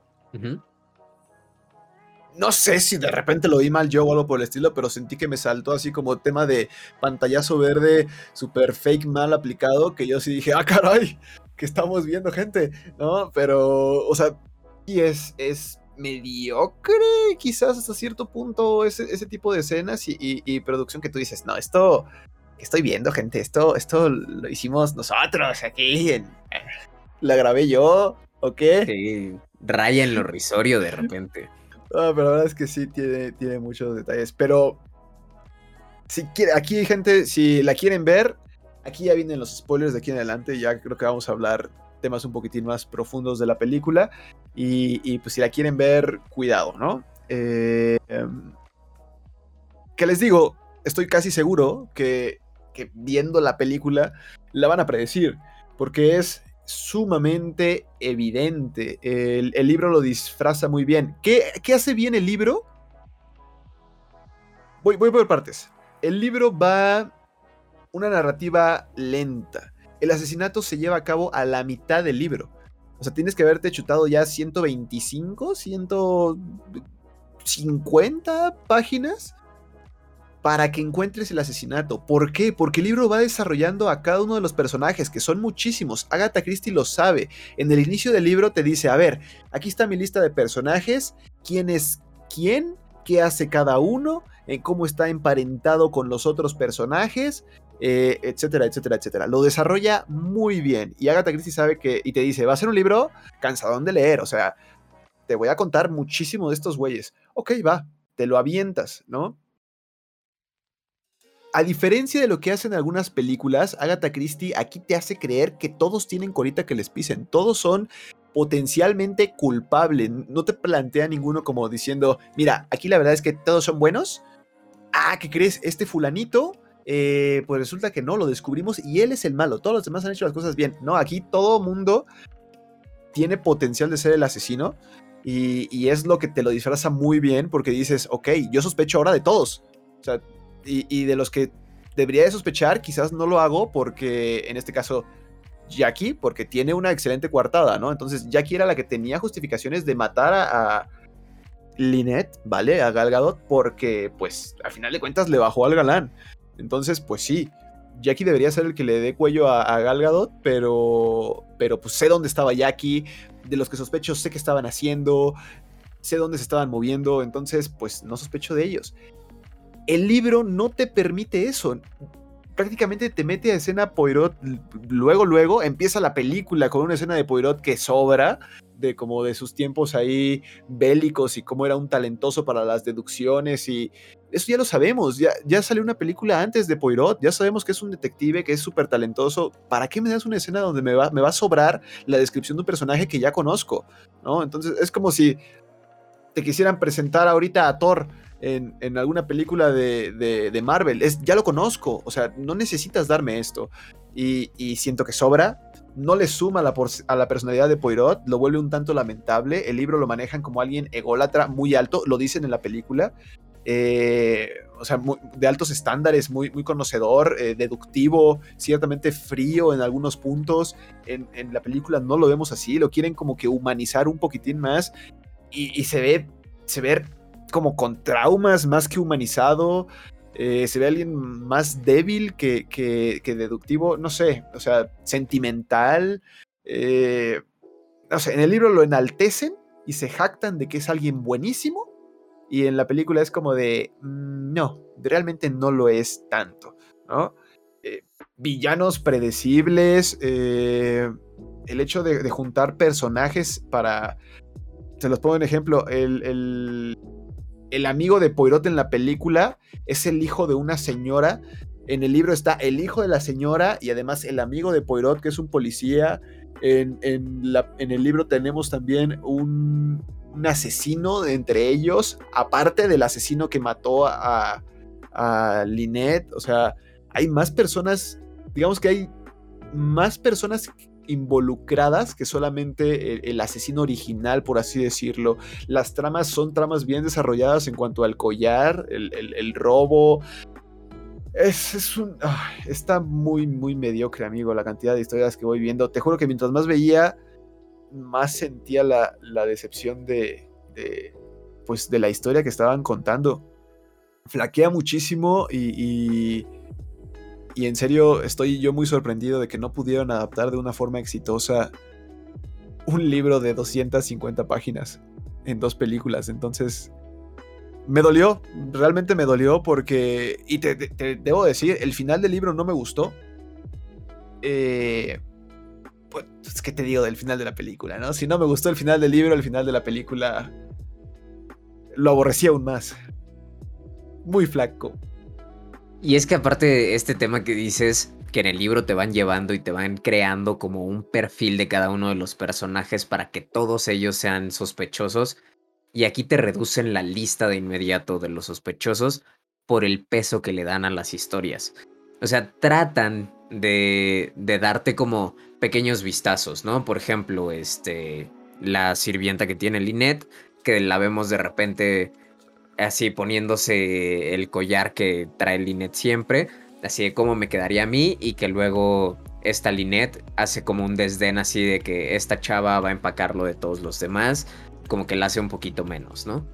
No sé si de repente lo vi mal yo o algo por el estilo, pero sentí que me saltó así como tema de pantallazo verde, super fake mal aplicado, que yo sí dije, ah, caray, que estamos viendo gente, ¿no? Pero, o sea, y es, es mediocre, quizás hasta cierto punto, ese, ese tipo de escenas y, producción que tú dices, no, esto que estoy viendo, gente, esto, esto lo hicimos nosotros aquí, en, la grabé yo, ¿o qué? Sí, raya en lo risorio de repente. Ah, pero la verdad es que sí tiene, tiene muchos detalles. Pero si quiere, aquí, gente, si la quieren ver, aquí ya vienen los spoilers de aquí en adelante. Ya creo que vamos a hablar temas un poquitín más profundos de la película. Y, pues si la quieren ver, cuidado, ¿no? Eh, em, que les digo, estoy casi seguro que, que viendo la película la van a predecir. Porque es sumamente evidente. El, libro lo disfraza muy bien. ¿Qué, hace bien el libro? Voy, voy por partes. El libro va una narrativa lenta. El asesinato se lleva a cabo a la mitad del libro. O sea, tienes que haberte chutado ya 125, 150 páginas para que encuentres el asesinato. ¿Por qué? Porque el libro va desarrollando a cada uno de los personajes, que son muchísimos. Agatha Christie lo sabe. En el inicio del libro te dice, a ver, aquí está mi lista de personajes, quién es quién, qué hace cada uno, en cómo está emparentado con los otros personajes, eh, etcétera, etcétera, etcétera. Lo desarrolla muy bien. Y Agatha Christie sabe que, y te dice, va a ser un libro cansadón de leer, o sea, te voy a contar muchísimo de estos güeyes. Ok, va, te lo avientas, ¿no? A diferencia de lo que hacen algunas películas, Agatha Christie aquí te hace creer que todos tienen colita que les pisen, todos son potencialmente culpables, no te plantea ninguno como diciendo, mira, aquí la verdad es que todos son buenos, ah, ¿qué crees? Este fulanito, eh, pues resulta que no, lo descubrimos y él es el malo, todos los demás han hecho las cosas bien, no, aquí todo mundo tiene potencial de ser el asesino y, y es lo que te lo disfraza muy bien porque dices, ok, yo sospecho ahora de todos, o sea, y, de los que debería de sospechar, quizás no lo hago porque en este caso Jackie, porque tiene una excelente coartada, ¿no? Entonces Jackie era la que tenía justificaciones de matar a, Lynette, ¿vale? A Gal Gadot, porque pues al final de cuentas le bajó al galán. Entonces, pues sí, Jackie debería ser el que le dé cuello a, a Gal Gadot, pero, pero pues sé dónde estaba Jackie, de los que sospecho sé qué estaban haciendo, sé dónde se estaban moviendo, entonces pues no sospecho de ellos. El libro no te permite eso. Prácticamente te mete a escena Poirot luego, luego. Empieza la película con una escena de Poirot que sobra, de como de sus tiempos ahí bélicos y cómo era un talentoso para las deducciones y eso ya lo sabemos, ya, ya salió una película antes de Poirot, ya sabemos que es un detective, que es súper talentoso, ¿para qué me das una escena donde me va, me va a sobrar la descripción de un personaje que ya conozco? ¿no? Entonces es como si te quisieran presentar ahorita a Thor en, alguna película de, Marvel. Es, ya lo conozco, o sea, no necesitas darme esto. Y, siento que sobra. No le suma a la personalidad de Poirot, lo vuelve un tanto lamentable. El libro lo manejan como alguien ególatra muy alto, lo dicen en la película. eh, o sea, de altos estándares, muy, muy conocedor, eh, deductivo, ciertamente frío en algunos puntos. En, la película no lo vemos así, lo quieren como que humanizar un poquitín más y, se ve, se ve como con traumas más que humanizado. Eh, se ve alguien más débil que, que, deductivo, no sé, o sea, sentimental. Eh, no en el libro lo enaltecen y se jactan de que es alguien buenísimo y en la película es como de, mm, no, realmente no lo es tanto, ¿no? Eh, villanos predecibles, eh, el hecho de, juntar personajes para, se los pongo en ejemplo, el, amigo de Poirot en la película es el hijo de una señora, en el libro está el hijo de la señora y además el amigo de Poirot, que es un policía. En, el libro tenemos también un, un asesino entre ellos, aparte del asesino que mató a, a Lynette. O sea, hay más personas, digamos que hay más personas involucradas que solamente el, asesino original, por así decirlo. Las tramas son tramas bien desarrolladas en cuanto al collar, el, robo. Es, un. está muy, muy mediocre, amigo, la cantidad de historias que voy viendo. Te juro que mientras más veía, más sentía la, decepción de, pues de la historia que estaban contando. Flaquea muchísimo y, en serio estoy yo muy sorprendido de que no pudieron adaptar de una forma exitosa un libro de 250 páginas en dos películas. Entonces, me dolió, realmente me dolió porque, y te, te debo decir, el final del libro no me gustó. Eh, pues, ¿qué te digo del final de la película, no? Si no me gustó el final del libro, el final de la película lo aborrecí aún más. Muy flaco. Y es que aparte de este tema que dices, que en el libro te van llevando y te van creando como un perfil de cada uno de los personajes para que todos ellos sean sospechosos, y aquí te reducen la lista de inmediato de los sospechosos por el peso que le dan a las historias. O sea, tratan de, de darte como pequeños vistazos, ¿no? Por ejemplo, este, la sirvienta que tiene Lynette, que la vemos de repente así poniéndose el collar que trae Lynette siempre, así de cómo me quedaría a mí y que luego esta Lynette hace como un desdén así de que esta chava va a empacarlo de todos los demás, como que la hace un poquito menos, ¿no?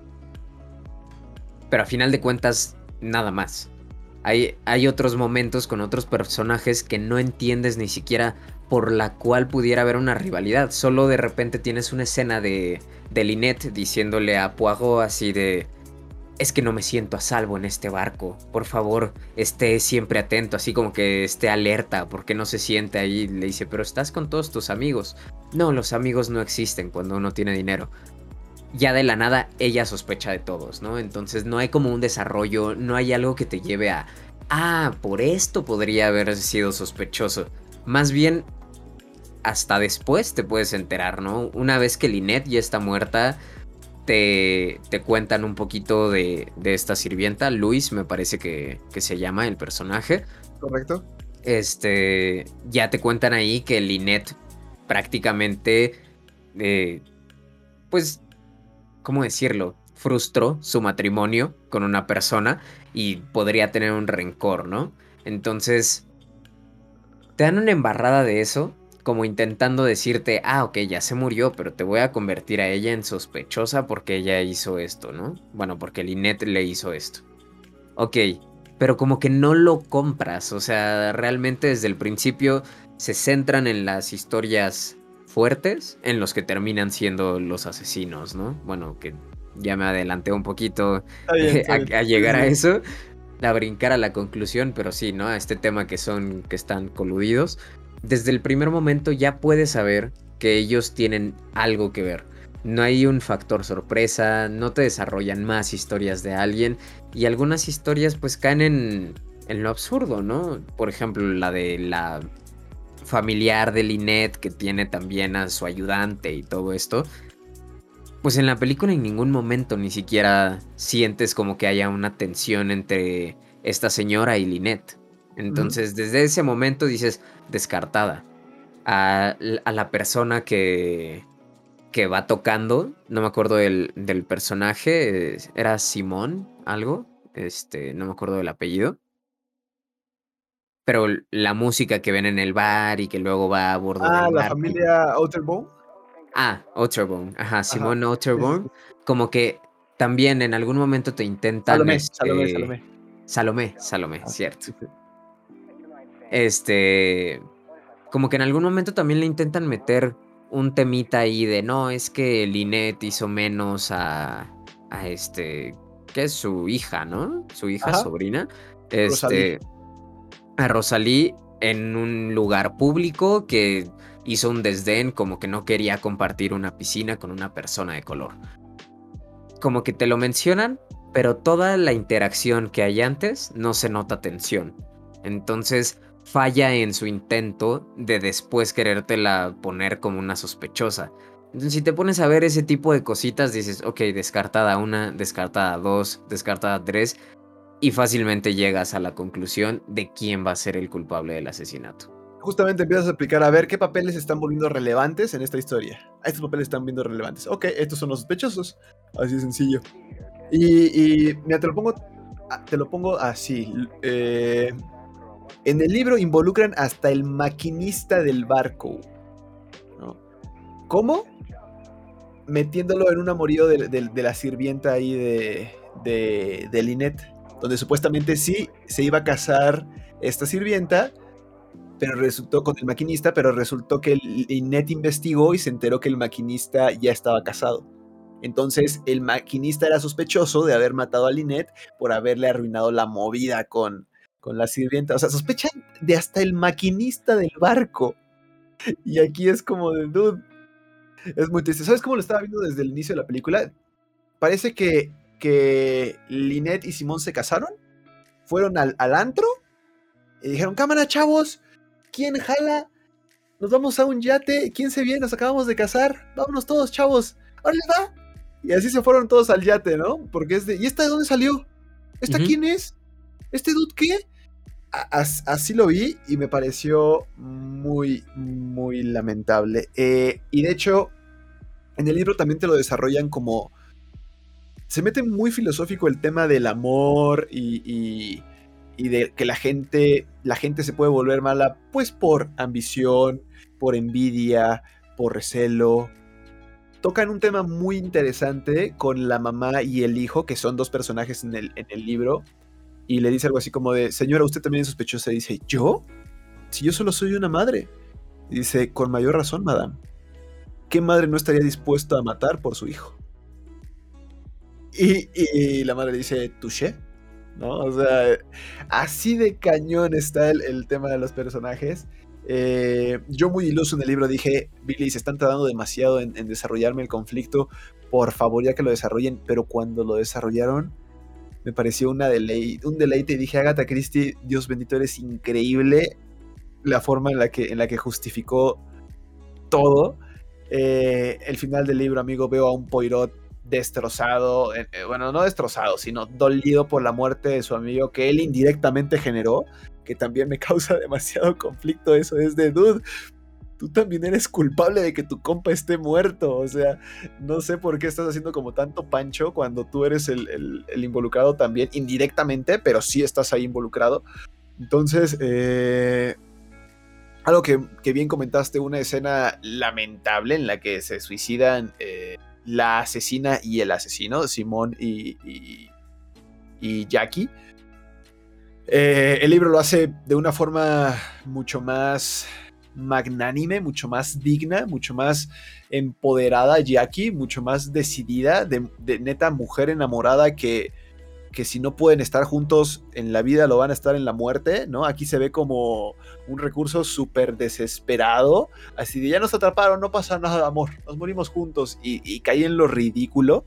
Pero a final de cuentas, nada más. Hay, hay otros momentos con otros personajes que no entiendes ni siquiera por la cual pudiera haber una rivalidad. Solo de repente tienes una escena de, de Lynette diciéndole a Poirot así de... Es que no me siento a salvo en este barco. Por favor, esté siempre atento, así como que esté alerta, porque no se siente ahí. Le dice, pero estás con todos tus amigos. No, los amigos no existen cuando uno tiene dinero. Ya de la nada, ella sospecha de todos, ¿no? Entonces no hay como un desarrollo, no hay algo que te lleve a... Ah, por esto podría haber sido sospechoso. Más bien hasta después te puedes enterar, ¿no? Una vez que Lynette ya está muerta, te, te cuentan un poquito de, de, esta sirvienta, Luis me parece que, que, se llama el personaje. Correcto. Este, ya te cuentan ahí que Lynette prácticamente, eh, pues, ¿cómo decirlo? Frustró su matrimonio con una persona y podría tener un rencor, ¿no? Entonces, te dan una embarrada de eso como intentando decirte, ah, ok, ya se murió, pero te voy a convertir a ella en sospechosa porque ella hizo esto, ¿no? Bueno, porque Lynette le hizo esto. Ok, pero como que no lo compras, o sea, realmente desde el principio se centran en las historias fuertes, en los que terminan siendo los asesinos, ¿no? Bueno, que ya me adelanté un poquito <laughs> a, llegar a eso, a brincar a la conclusión, pero sí, ¿no? A este tema que son, que están coludidos desde el primer momento ya puedes saber que ellos tienen algo que ver. No hay un factor sorpresa, no te desarrollan más historias de alguien y algunas historias pues caen en, lo absurdo, ¿no? Por ejemplo, la de la familiar de Lynette que tiene también a su ayudante y todo esto. Pues en la película en ningún momento ni siquiera sientes como que haya una tensión entre esta señora y Lynette. Entonces, desde ese momento dices, descartada. A, la persona que, que va tocando, no me acuerdo del, del personaje, era Simón algo, este, no me acuerdo del apellido. Pero la música que ven en el bar y que luego va a bordo ah, la familia Otterbone. Ah, Otterbone, ajá, Simón Otterbone. Como que también en algún momento te intentan. Salomé, Salomé, este, Salomé. Salomé, Salomé, ah, cierto. Este. Como que en algún momento también le intentan meter un temita ahí de no, es que Linet hizo menos a. a este. que es su hija, ¿no? Su hija, sobrina. Este a Rosalí en un lugar público que hizo un desdén como que no quería compartir una piscina con una persona de color. Como que te lo mencionan, pero toda la interacción que hay antes no se nota tensión. Entonces falla en su intento de después querértela poner como una sospechosa. Entonces, si te pones a ver ese tipo de cositas, dices, ok, descartada una, descartada dos, descartada tres, y fácilmente llegas a la conclusión de quién va a ser el culpable del asesinato. Justamente empiezas a explicar a ver qué papeles están volviendo relevantes en esta historia. Estos papeles están viendo relevantes. Ok, estos son los sospechosos. Así de sencillo. Y, mira, te lo pongo, ah, te lo pongo así. Eh, en el libro involucran hasta el maquinista del barco. ¿Cómo? Metiéndolo en un amorío de, la sirvienta ahí de, de, de Lynette donde supuestamente sí se iba a casar esta sirvienta, pero resultó con el maquinista, pero resultó que INET investigó y se enteró que el maquinista ya estaba casado. Entonces el maquinista era sospechoso de haber matado a Linet por haberle arruinado la movida con, con la sirvienta. O sea, sospechan de hasta el maquinista del barco. Y aquí es como de dude. Es muy triste. ¿Sabes cómo lo estaba viendo desde el inicio de la película? Parece que que y Simón se casaron, fueron al, antro y dijeron, cámara chavos, ¿quién jala? Nos vamos a un yate, ¿quién se viene? Nos acabamos de casar, vámonos todos chavos, ¡órale va! Y así se fueron todos al yate, ¿no? Porque es de, ¿y esta de dónde salió? ¿Esta quién es? ¿Este dude qué? Así lo vi y me pareció muy, muy lamentable. Eh, y de hecho, en el libro también te lo desarrollan como se mete muy filosófico el tema del amor y, de que la gente, la gente se puede volver mala pues por ambición, por envidia, por recelo. Tocan un tema muy interesante con la mamá y el hijo, que son dos personajes en el, en el libro, y le dice algo así como de, señora, usted también es sospechosa. dice, ¿yo? Si yo solo soy una madre. dice, con mayor razón, madame. ¿Qué madre no estaría dispuesta a matar por su hijo? Y, la madre dice, touché. ¿No? O sea, así de cañón está el, tema de los personajes. Eh, yo muy iluso en el libro dije, Billy, se están tardando demasiado en, desarrollarme el conflicto, por favor ya que lo desarrollen, pero cuando lo desarrollaron me pareció una un deleite dije, Agatha Christie, Dios bendito, eres increíble la forma en la que, en la que justificó todo. Eh, el final del libro, amigo, veo a un Poirot destrozado, eh, bueno, no destrozado, sino dolido por la muerte de su amigo que él indirectamente generó, que también me <laughs> causa demasiado conflicto eso, es de, dude, tú también eres culpable de que tu compa esté muerto, o sea, no sé por qué estás haciendo como tanto pancho cuando tú eres el, involucrado también, indirectamente, pero sí estás ahí involucrado. Entonces, eh, algo que, bien comentaste, una escena lamentable en la que se suicidan la asesina y el asesino, Simón y, y, Jackie. Eh, el libro lo hace de una forma mucho más magnánime, mucho más digna, mucho más empoderada Jackie, mucho más decidida, de neta mujer enamorada que, que si no pueden estar juntos en la vida, lo van a estar en la muerte, ¿no? Aquí se ve como un recurso súper desesperado, así de ya nos atraparon, no pasa nada, amor, nos morimos juntos y, cae en lo ridículo.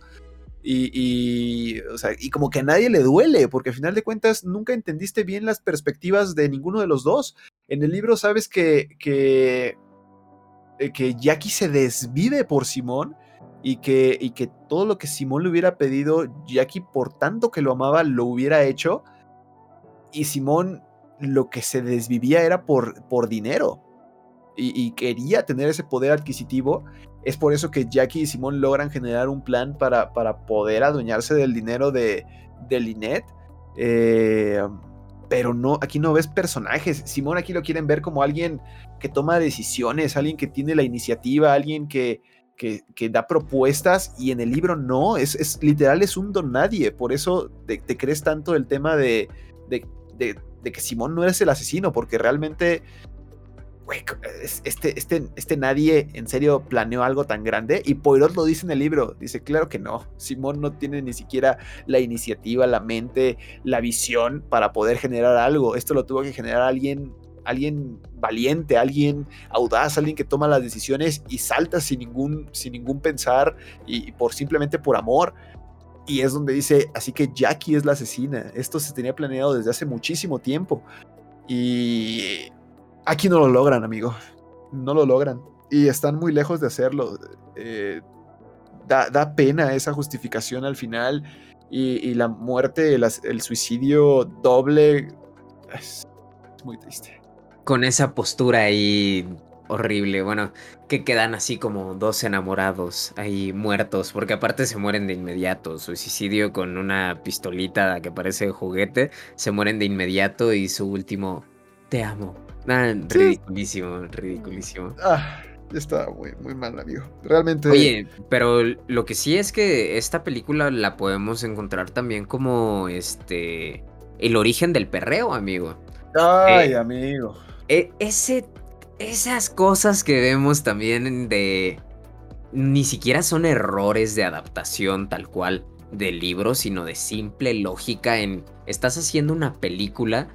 Y, y como que a nadie le duele, porque al final de cuentas nunca entendiste bien las perspectivas de ninguno de los dos. En el libro sabes que, que, eh, que Jackie se desvive por Simón y que, y que todo lo que Simón le hubiera pedido, Jackie por tanto que lo amaba, lo hubiera hecho. Y Simón lo que se desvivía era por, por dinero. Y, quería tener ese poder adquisitivo. Es por eso que Jackie y Simón logran generar un plan para, para poder adueñarse del dinero de, de Lynette. Eh, pero no, aquí no ves personajes. Simón aquí lo quieren ver como alguien que toma decisiones, alguien que tiene la iniciativa, alguien que, que, da propuestas y en el libro no, es, es literal, es un don nadie. Por eso te, crees tanto el tema de, de, de, que Simón no es el asesino, porque realmente este, este, este nadie en serio planeó algo tan grande y Poirot lo dice en el libro, dice, claro que no, Simón no tiene ni siquiera la iniciativa, la mente, la visión para poder generar algo, esto lo tuvo que generar alguien, alguien valiente, alguien audaz, alguien que toma las decisiones y salta sin ningún, sin ningún pensar y, por simplemente por amor. Y es donde dice, así que Jackie es la asesina. Esto se tenía planeado desde hace muchísimo tiempo. Y Aquí no lo logran, amigo. No lo logran. Y están muy lejos de hacerlo. Eh, da, pena esa justificación al final. Y, la muerte, el, suicidio doble. Es muy triste. Con esa postura ahí horrible. Bueno, que quedan así como dos enamorados ahí muertos, porque aparte se mueren de inmediato. Suicidio con una pistolita que parece juguete, se mueren de inmediato y su último te amo Ah, ridiculísimo, ridiculísimo. Ah, está muy, muy mal, amigo. Realmente. Oye, pero lo que sí es que esta película la podemos encontrar también como este. El origen del perreo, amigo. Ay, eh, amigo. E, ese. Esas cosas que vemos también de. Ni siquiera son errores de adaptación tal cual del libro, sino de simple lógica en. Estás haciendo una película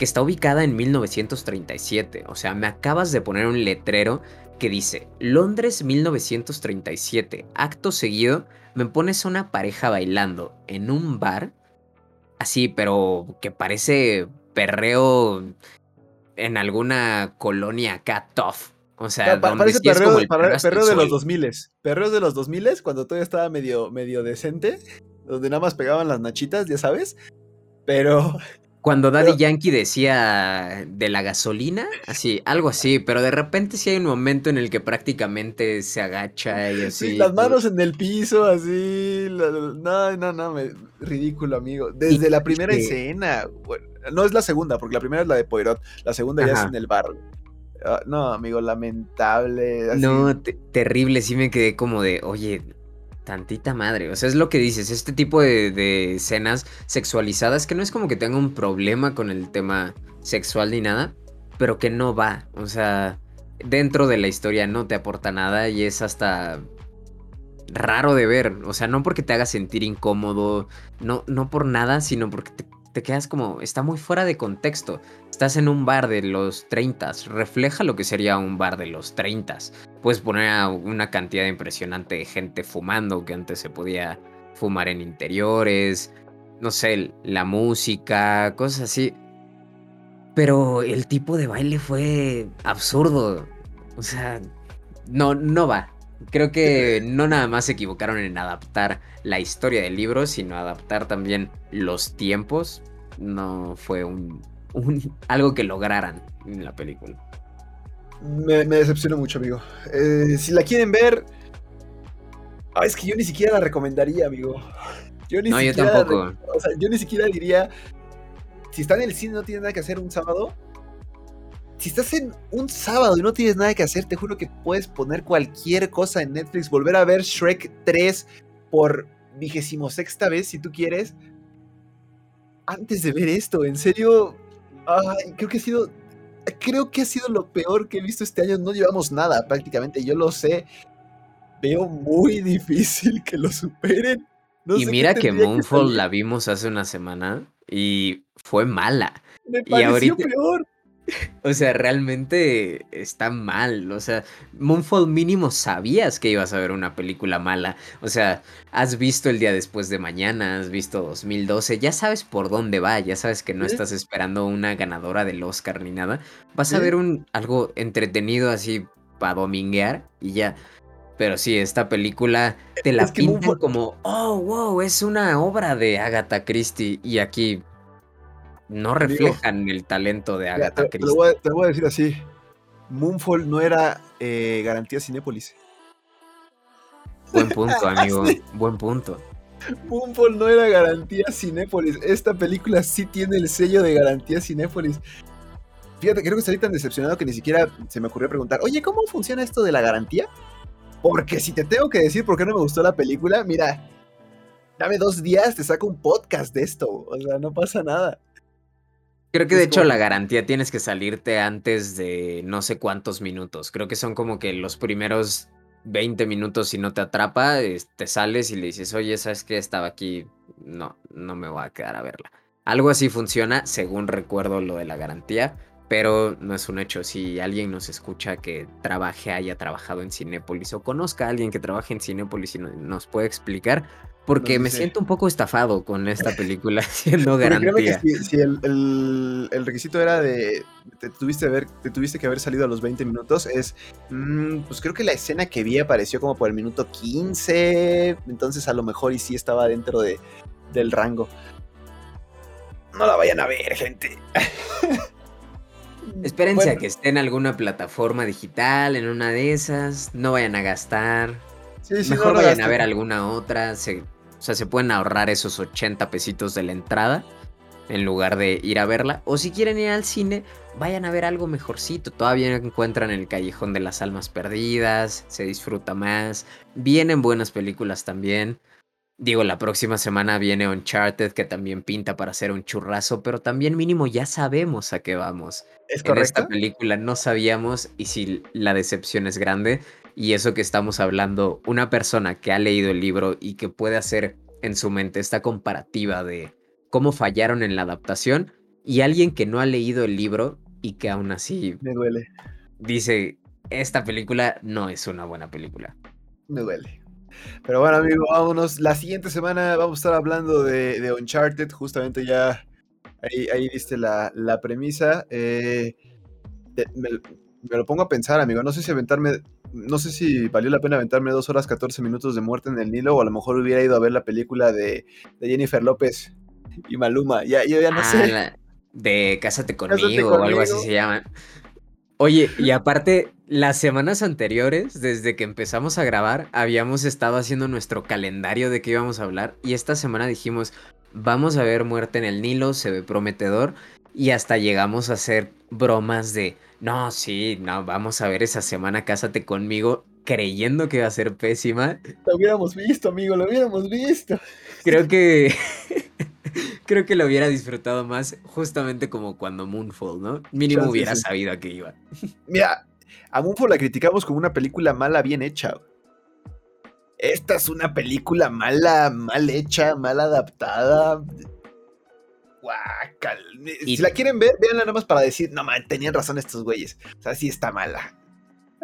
que está ubicada en 1937. O sea, me acabas de poner un letrero que dice Londres 1937. Acto seguido, me pones a una pareja bailando en un bar. Así, pero que parece perreo en alguna colonia acá tough. O sea, parece perreo, de los 2000 Perreo de los 2000 cuando todavía estaba medio, medio decente. Donde nada más pegaban las nachitas, ya sabes. Pero cuando Daddy Yankee decía de la gasolina, así, algo así, pero de repente sí hay un momento en el que prácticamente se agacha y así. Sí, las manos en el piso, así. no, no, no, ridículo, amigo. Desde la primera escena. no es la segunda, porque la primera es la de Poirot. La segunda ya es en el bar. Ah, no, amigo, lamentable. No, terrible. Sí me quedé como de, oye, Tantita madre. O sea, es lo que dices. Este tipo de, escenas sexualizadas que no es como que tenga un problema con el tema sexual ni nada, pero que no va. O sea, dentro de la historia no te aporta nada y es hasta raro de ver. O sea, no porque te haga sentir incómodo, no, no por nada, sino porque te, te quedas como, está muy fuera de contexto. Estás en un bar de los 30, refleja lo que sería un bar de los 30. Puedes poner a una cantidad impresionante de gente fumando que antes se podía fumar en interiores, no sé, la música, cosas así. Pero el tipo de baile fue absurdo. O sea, no, no va. Creo que <laughs> no nada más se equivocaron en adaptar la historia del libro, sino adaptar también los tiempos. No fue un, algo que lograran en la película. Me, me decepcionó mucho, amigo. Eh, si la quieren ver, ah, es que yo ni siquiera la recomendaría, amigo. Yo ni no, yo tampoco. O sea, yo ni siquiera diría, si está en el cine no tiene nada que hacer un sábado, si estás en un sábado y no tienes nada que hacer, te juro que puedes poner cualquier cosa en Netflix, volver a ver Shrek 3 por vigésimo sexta vez si tú quieres. Antes de ver esto, en serio, creo que ha sido, creo que ha sido lo peor que he visto este año. No llevamos nada prácticamente, yo lo sé. Veo muy <laughs> difícil que lo superen. y mira que Moonfall la vimos hace una semana y fue mala. Me pareció peor. <laughs> O sea, realmente está mal. O sea, Moonfall mínimo sabías que ibas a ver una película mala. O sea, has visto el día después de mañana, has visto 2012, ya sabes por dónde va, ya sabes que no estás esperando una ganadora del Oscar ni nada. Vas a ver un algo entretenido así para dominguear y ya. Pero sí, esta película te la pintan como, oh, wow, es una obra de Agatha Christie. Y aquí no reflejan el talento de Agatha Christie. Te, voy, te, voy, a decir así. Moonfall no era eh, garantía Cinépolis. Buen punto, <laughs> amigo. Buen punto. Moonfall no era garantía Cinépolis. Esta película sí tiene el sello de garantía Cinépolis. Fíjate, creo que estoy tan decepcionado que ni siquiera se me ocurrió preguntar, oye, ¿cómo funciona esto de la garantía? Porque si te tengo que decir por qué no me gustó la película, mira, dame dos días, te saco un podcast de esto. O sea, no pasa nada. Creo que de hecho la garantía tienes que salirte antes de no sé cuántos minutos. Creo que son como que los primeros 20 minutos si no te atrapa, te sales y le dices, oye, ¿sabes qué? Estaba aquí, no, no me voy a quedar a verla. Algo así funciona, según recuerdo lo de la garantía, pero no es un hecho. Si alguien nos escucha que trabaje, haya trabajado en Cinépolis o conozca a alguien que trabaje en Cinépolis y nos puede explicar, porque me siento un poco estafado con esta película <laughs> siendo garantía. si, el, requisito era de te tuviste, ver, te tuviste que haber salido a los 20 minutos, es mm, pues creo que la escena que vi apareció como por el minuto 15, entonces a lo mejor y sí estaba dentro de, del rango. No la vayan a ver, gente. <laughs> Espérense a que esté en alguna plataforma digital, en una de esas, no vayan a gastar. Mejor vayan a ver alguna otra. O sea, se pueden ahorrar esos 80 pesitos de la entrada en lugar de ir a verla. O si quieren ir al cine, vayan a ver algo mejorcito. Todavía encuentran el Callejón de las Almas Perdidas, se disfruta más. Vienen buenas películas también. Digo, la próxima semana viene Uncharted, que también pinta para hacer un churrazo, pero también mínimo ya sabemos a qué vamos. ¿Es en esta película no sabíamos y si la decepción es grande, y eso que estamos hablando, una persona que ha leído el libro y que puede hacer en su mente esta comparativa de cómo fallaron en la adaptación, y alguien que no ha leído el libro y que aún así... Me duele. Dice, esta película no es una buena película. Me duele. Pero bueno, amigo, vámonos. La siguiente semana vamos a estar hablando de, Uncharted. Justamente ya ahí, ahí viste la, premisa. Eh, me, lo pongo a pensar, amigo. No sé si aventarme. No sé si valió la pena aventarme dos horas 14 minutos de muerte en el Nilo. O a lo mejor hubiera ido a ver la película de, Jennifer López y Maluma. Ya, yo ya no sé. Ah, de Cásate conmigo, o algo así se llama. Oye, y aparte, las semanas anteriores, desde que empezamos a grabar, habíamos estado haciendo nuestro calendario de qué íbamos a hablar. Y esta semana dijimos, vamos a ver Muerte en el Nilo, se ve prometedor. Y hasta llegamos a hacer bromas de, no, sí, no, vamos a ver esa semana Cásate conmigo, creyendo que iba a ser pésima. Lo hubiéramos visto, amigo, lo hubiéramos visto. Creo que <laughs> creo que lo hubiera disfrutado más justamente como cuando Moonfall, ¿no? Mínimo hubiera sabido a qué iba. Mira, a Moonfall la criticamos como una película mala bien hecha. Esta es una película mala, mal hecha, mal adaptada. Guacal. Si la quieren ver, véanla nada más para decir, no man, tenían razón estos güeyes. O sea, sí está mala.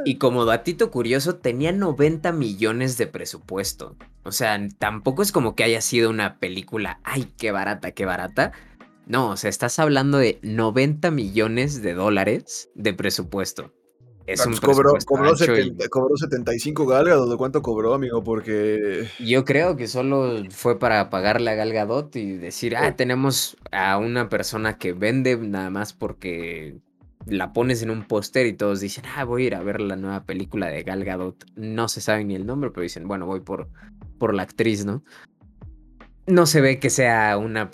Y como datito curioso, tenía 90 millones de presupuesto. O sea, tampoco es como que haya sido una película, ay, qué barata, qué barata. No, o sea, estás hablando de 90 millones de dólares de presupuesto. Es un cobró, cobró, 75 galgados. ¿De cuánto cobró, amigo? Porque. Yo creo que solo fue para pagarle a Galgadot y decir, ah, tenemos a una persona que vende nada más porque la pones en un póster y todos dicen, ah, voy a ir a ver la nueva película de Gal Gadot. No se sabe ni el nombre, pero dicen, bueno, voy por, por la actriz, ¿no? No se ve que sea una,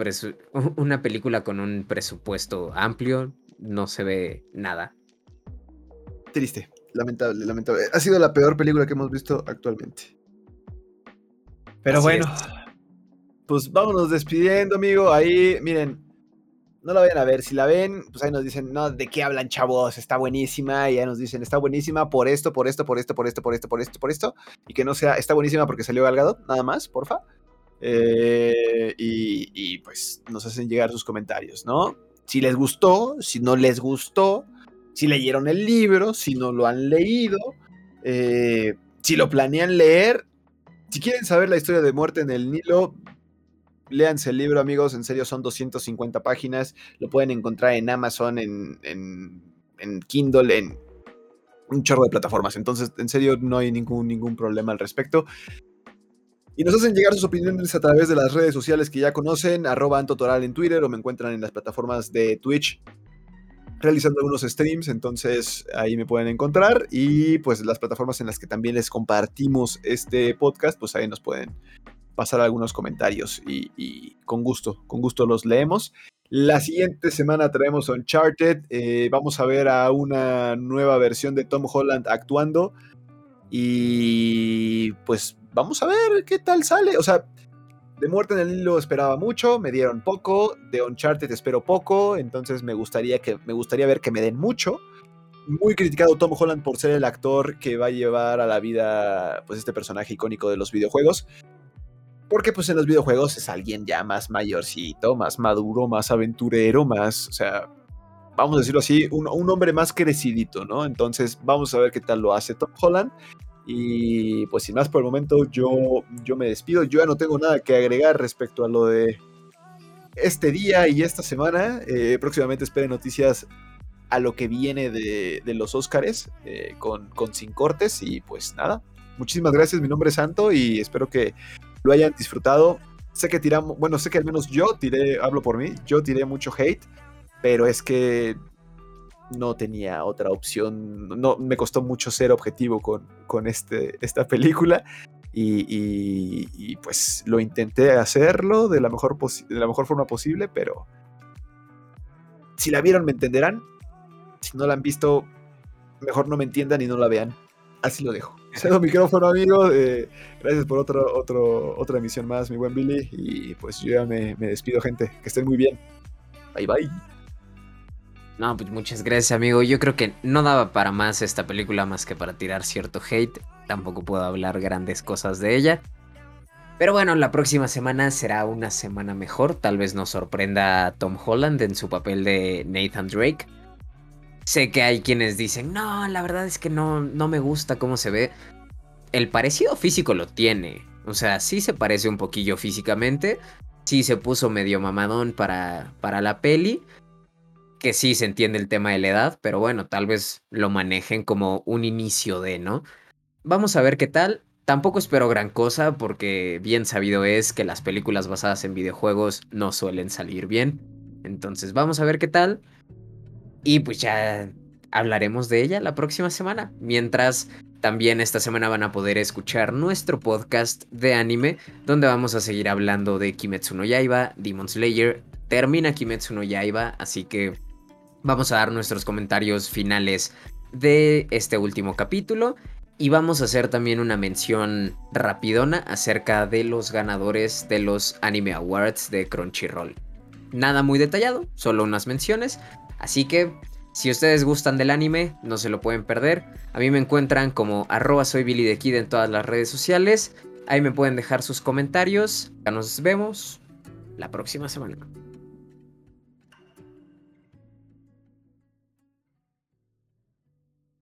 una película con un presupuesto amplio, no se ve nada. Triste, lamentable, lamentable. Ha sido la peor película que hemos visto actualmente. Pero bueno, pues vámonos despidiendo, amigo. Ahí, miren, no la vayan a ver. Si la ven, pues ahí nos dicen, no, ¿de qué hablan, chavos? Está buenísima. Y ya nos dicen, está buenísima por esto, por esto, por esto, por esto, por esto, por esto, por esto. Y que no sea, está buenísima porque salió Galgado, nada más, porfa. Eh, y, y, pues nos hacen llegar sus comentarios, ¿no? Si les gustó, si no les gustó, si leyeron el libro, si no lo han leído, eh, si lo planean leer. Si quieren saber la historia de muerte en el Nilo, Léanse el libro, amigos. En serio, son 250 páginas. Lo pueden encontrar en Amazon, en, en, Kindle, en un chorro de plataformas. Entonces, en serio, no hay ningún, ningún problema al respecto. Y nos hacen llegar sus opiniones a través de las redes sociales que ya conocen, arroba Antotoral en Twitter o me encuentran en las plataformas de Twitch realizando algunos streams, entonces ahí me pueden encontrar y pues las plataformas en las que también les compartimos este podcast, pues ahí nos pueden pasar algunos comentarios y, con gusto, con gusto los leemos. La siguiente semana traemos Uncharted. Eh, vamos a ver a una nueva versión de Tom Holland actuando. Y pues vamos a ver qué tal sale. O sea, de Muerte en el Hilo esperaba mucho, me dieron poco. De Uncharted espero poco. Entonces me gustaría, que, me gustaría ver que me den mucho. Muy criticado Tom Holland por ser el actor que va a llevar a la vida pues este personaje icónico de los videojuegos. Porque pues en los videojuegos es alguien ya más mayorcito, más maduro, más aventurero, más, o sea, vamos a decirlo así, un, hombre más crecidito, ¿no? Entonces vamos a ver qué tal lo hace Tom Holland. Y pues sin más por el momento yo, yo me despido. Yo ya no tengo nada que agregar respecto a lo de este día y esta semana. Eh, próximamente esperen noticias a lo que viene de, los Óscares eh, con, con Sin Cortes. Y pues nada, muchísimas gracias. Mi nombre es Santo y espero que lo hayan disfrutado. Sé que tiramos, bueno, sé que al menos yo tiré, hablo por mí, yo tiré mucho hate, pero es que no tenía otra opción, no, me costó mucho ser objetivo con, con este, esta película y, pues lo intenté hacerlo de la, mejor de la mejor forma posible, pero si la vieron me entenderán, si no la han visto, mejor no me entiendan y no la vean. Así lo dejo. <laughs> Cedo micrófono, amigo. Eh, gracias por otro, otro, otra emisión más, mi buen Billy. Y pues yo ya me, despido, gente. Que estén muy bien. Bye, bye. No, pues muchas gracias, amigo. Yo creo que no daba para más esta película más que para tirar cierto hate. Tampoco puedo hablar grandes cosas de ella. Pero bueno, la próxima semana será una semana mejor. Tal vez nos sorprenda a Tom Holland en su papel de Nathan Drake. Sé que hay quienes dicen, no, la verdad es que no, no me gusta cómo se ve. El parecido físico lo tiene. O sea, sí se parece un poquillo físicamente. Sí se puso medio mamadón para, para la peli. Que sí se entiende el tema de la edad, pero bueno, tal vez lo manejen como un inicio de, ¿no? Vamos a ver qué tal. Tampoco espero gran cosa porque bien sabido es que las películas basadas en videojuegos no suelen salir bien. Entonces vamos a ver qué tal. Y pues ya hablaremos de ella la próxima semana. Mientras también esta semana van a poder escuchar nuestro podcast de anime, donde vamos a seguir hablando de Kimetsu no Yaiba, Demon Slayer. Termina Kimetsu no Yaiba, así que vamos a dar nuestros comentarios finales de este último capítulo. Y vamos a hacer también una mención rapidona acerca de los ganadores de los Anime Awards de Crunchyroll. Nada muy detallado, solo unas menciones, Así que, si ustedes gustan del anime, no se lo pueden perder. A mí me encuentran como arroba soy Billy de Kid en todas las redes sociales. Ahí me pueden dejar sus comentarios. Ya nos vemos la próxima semana.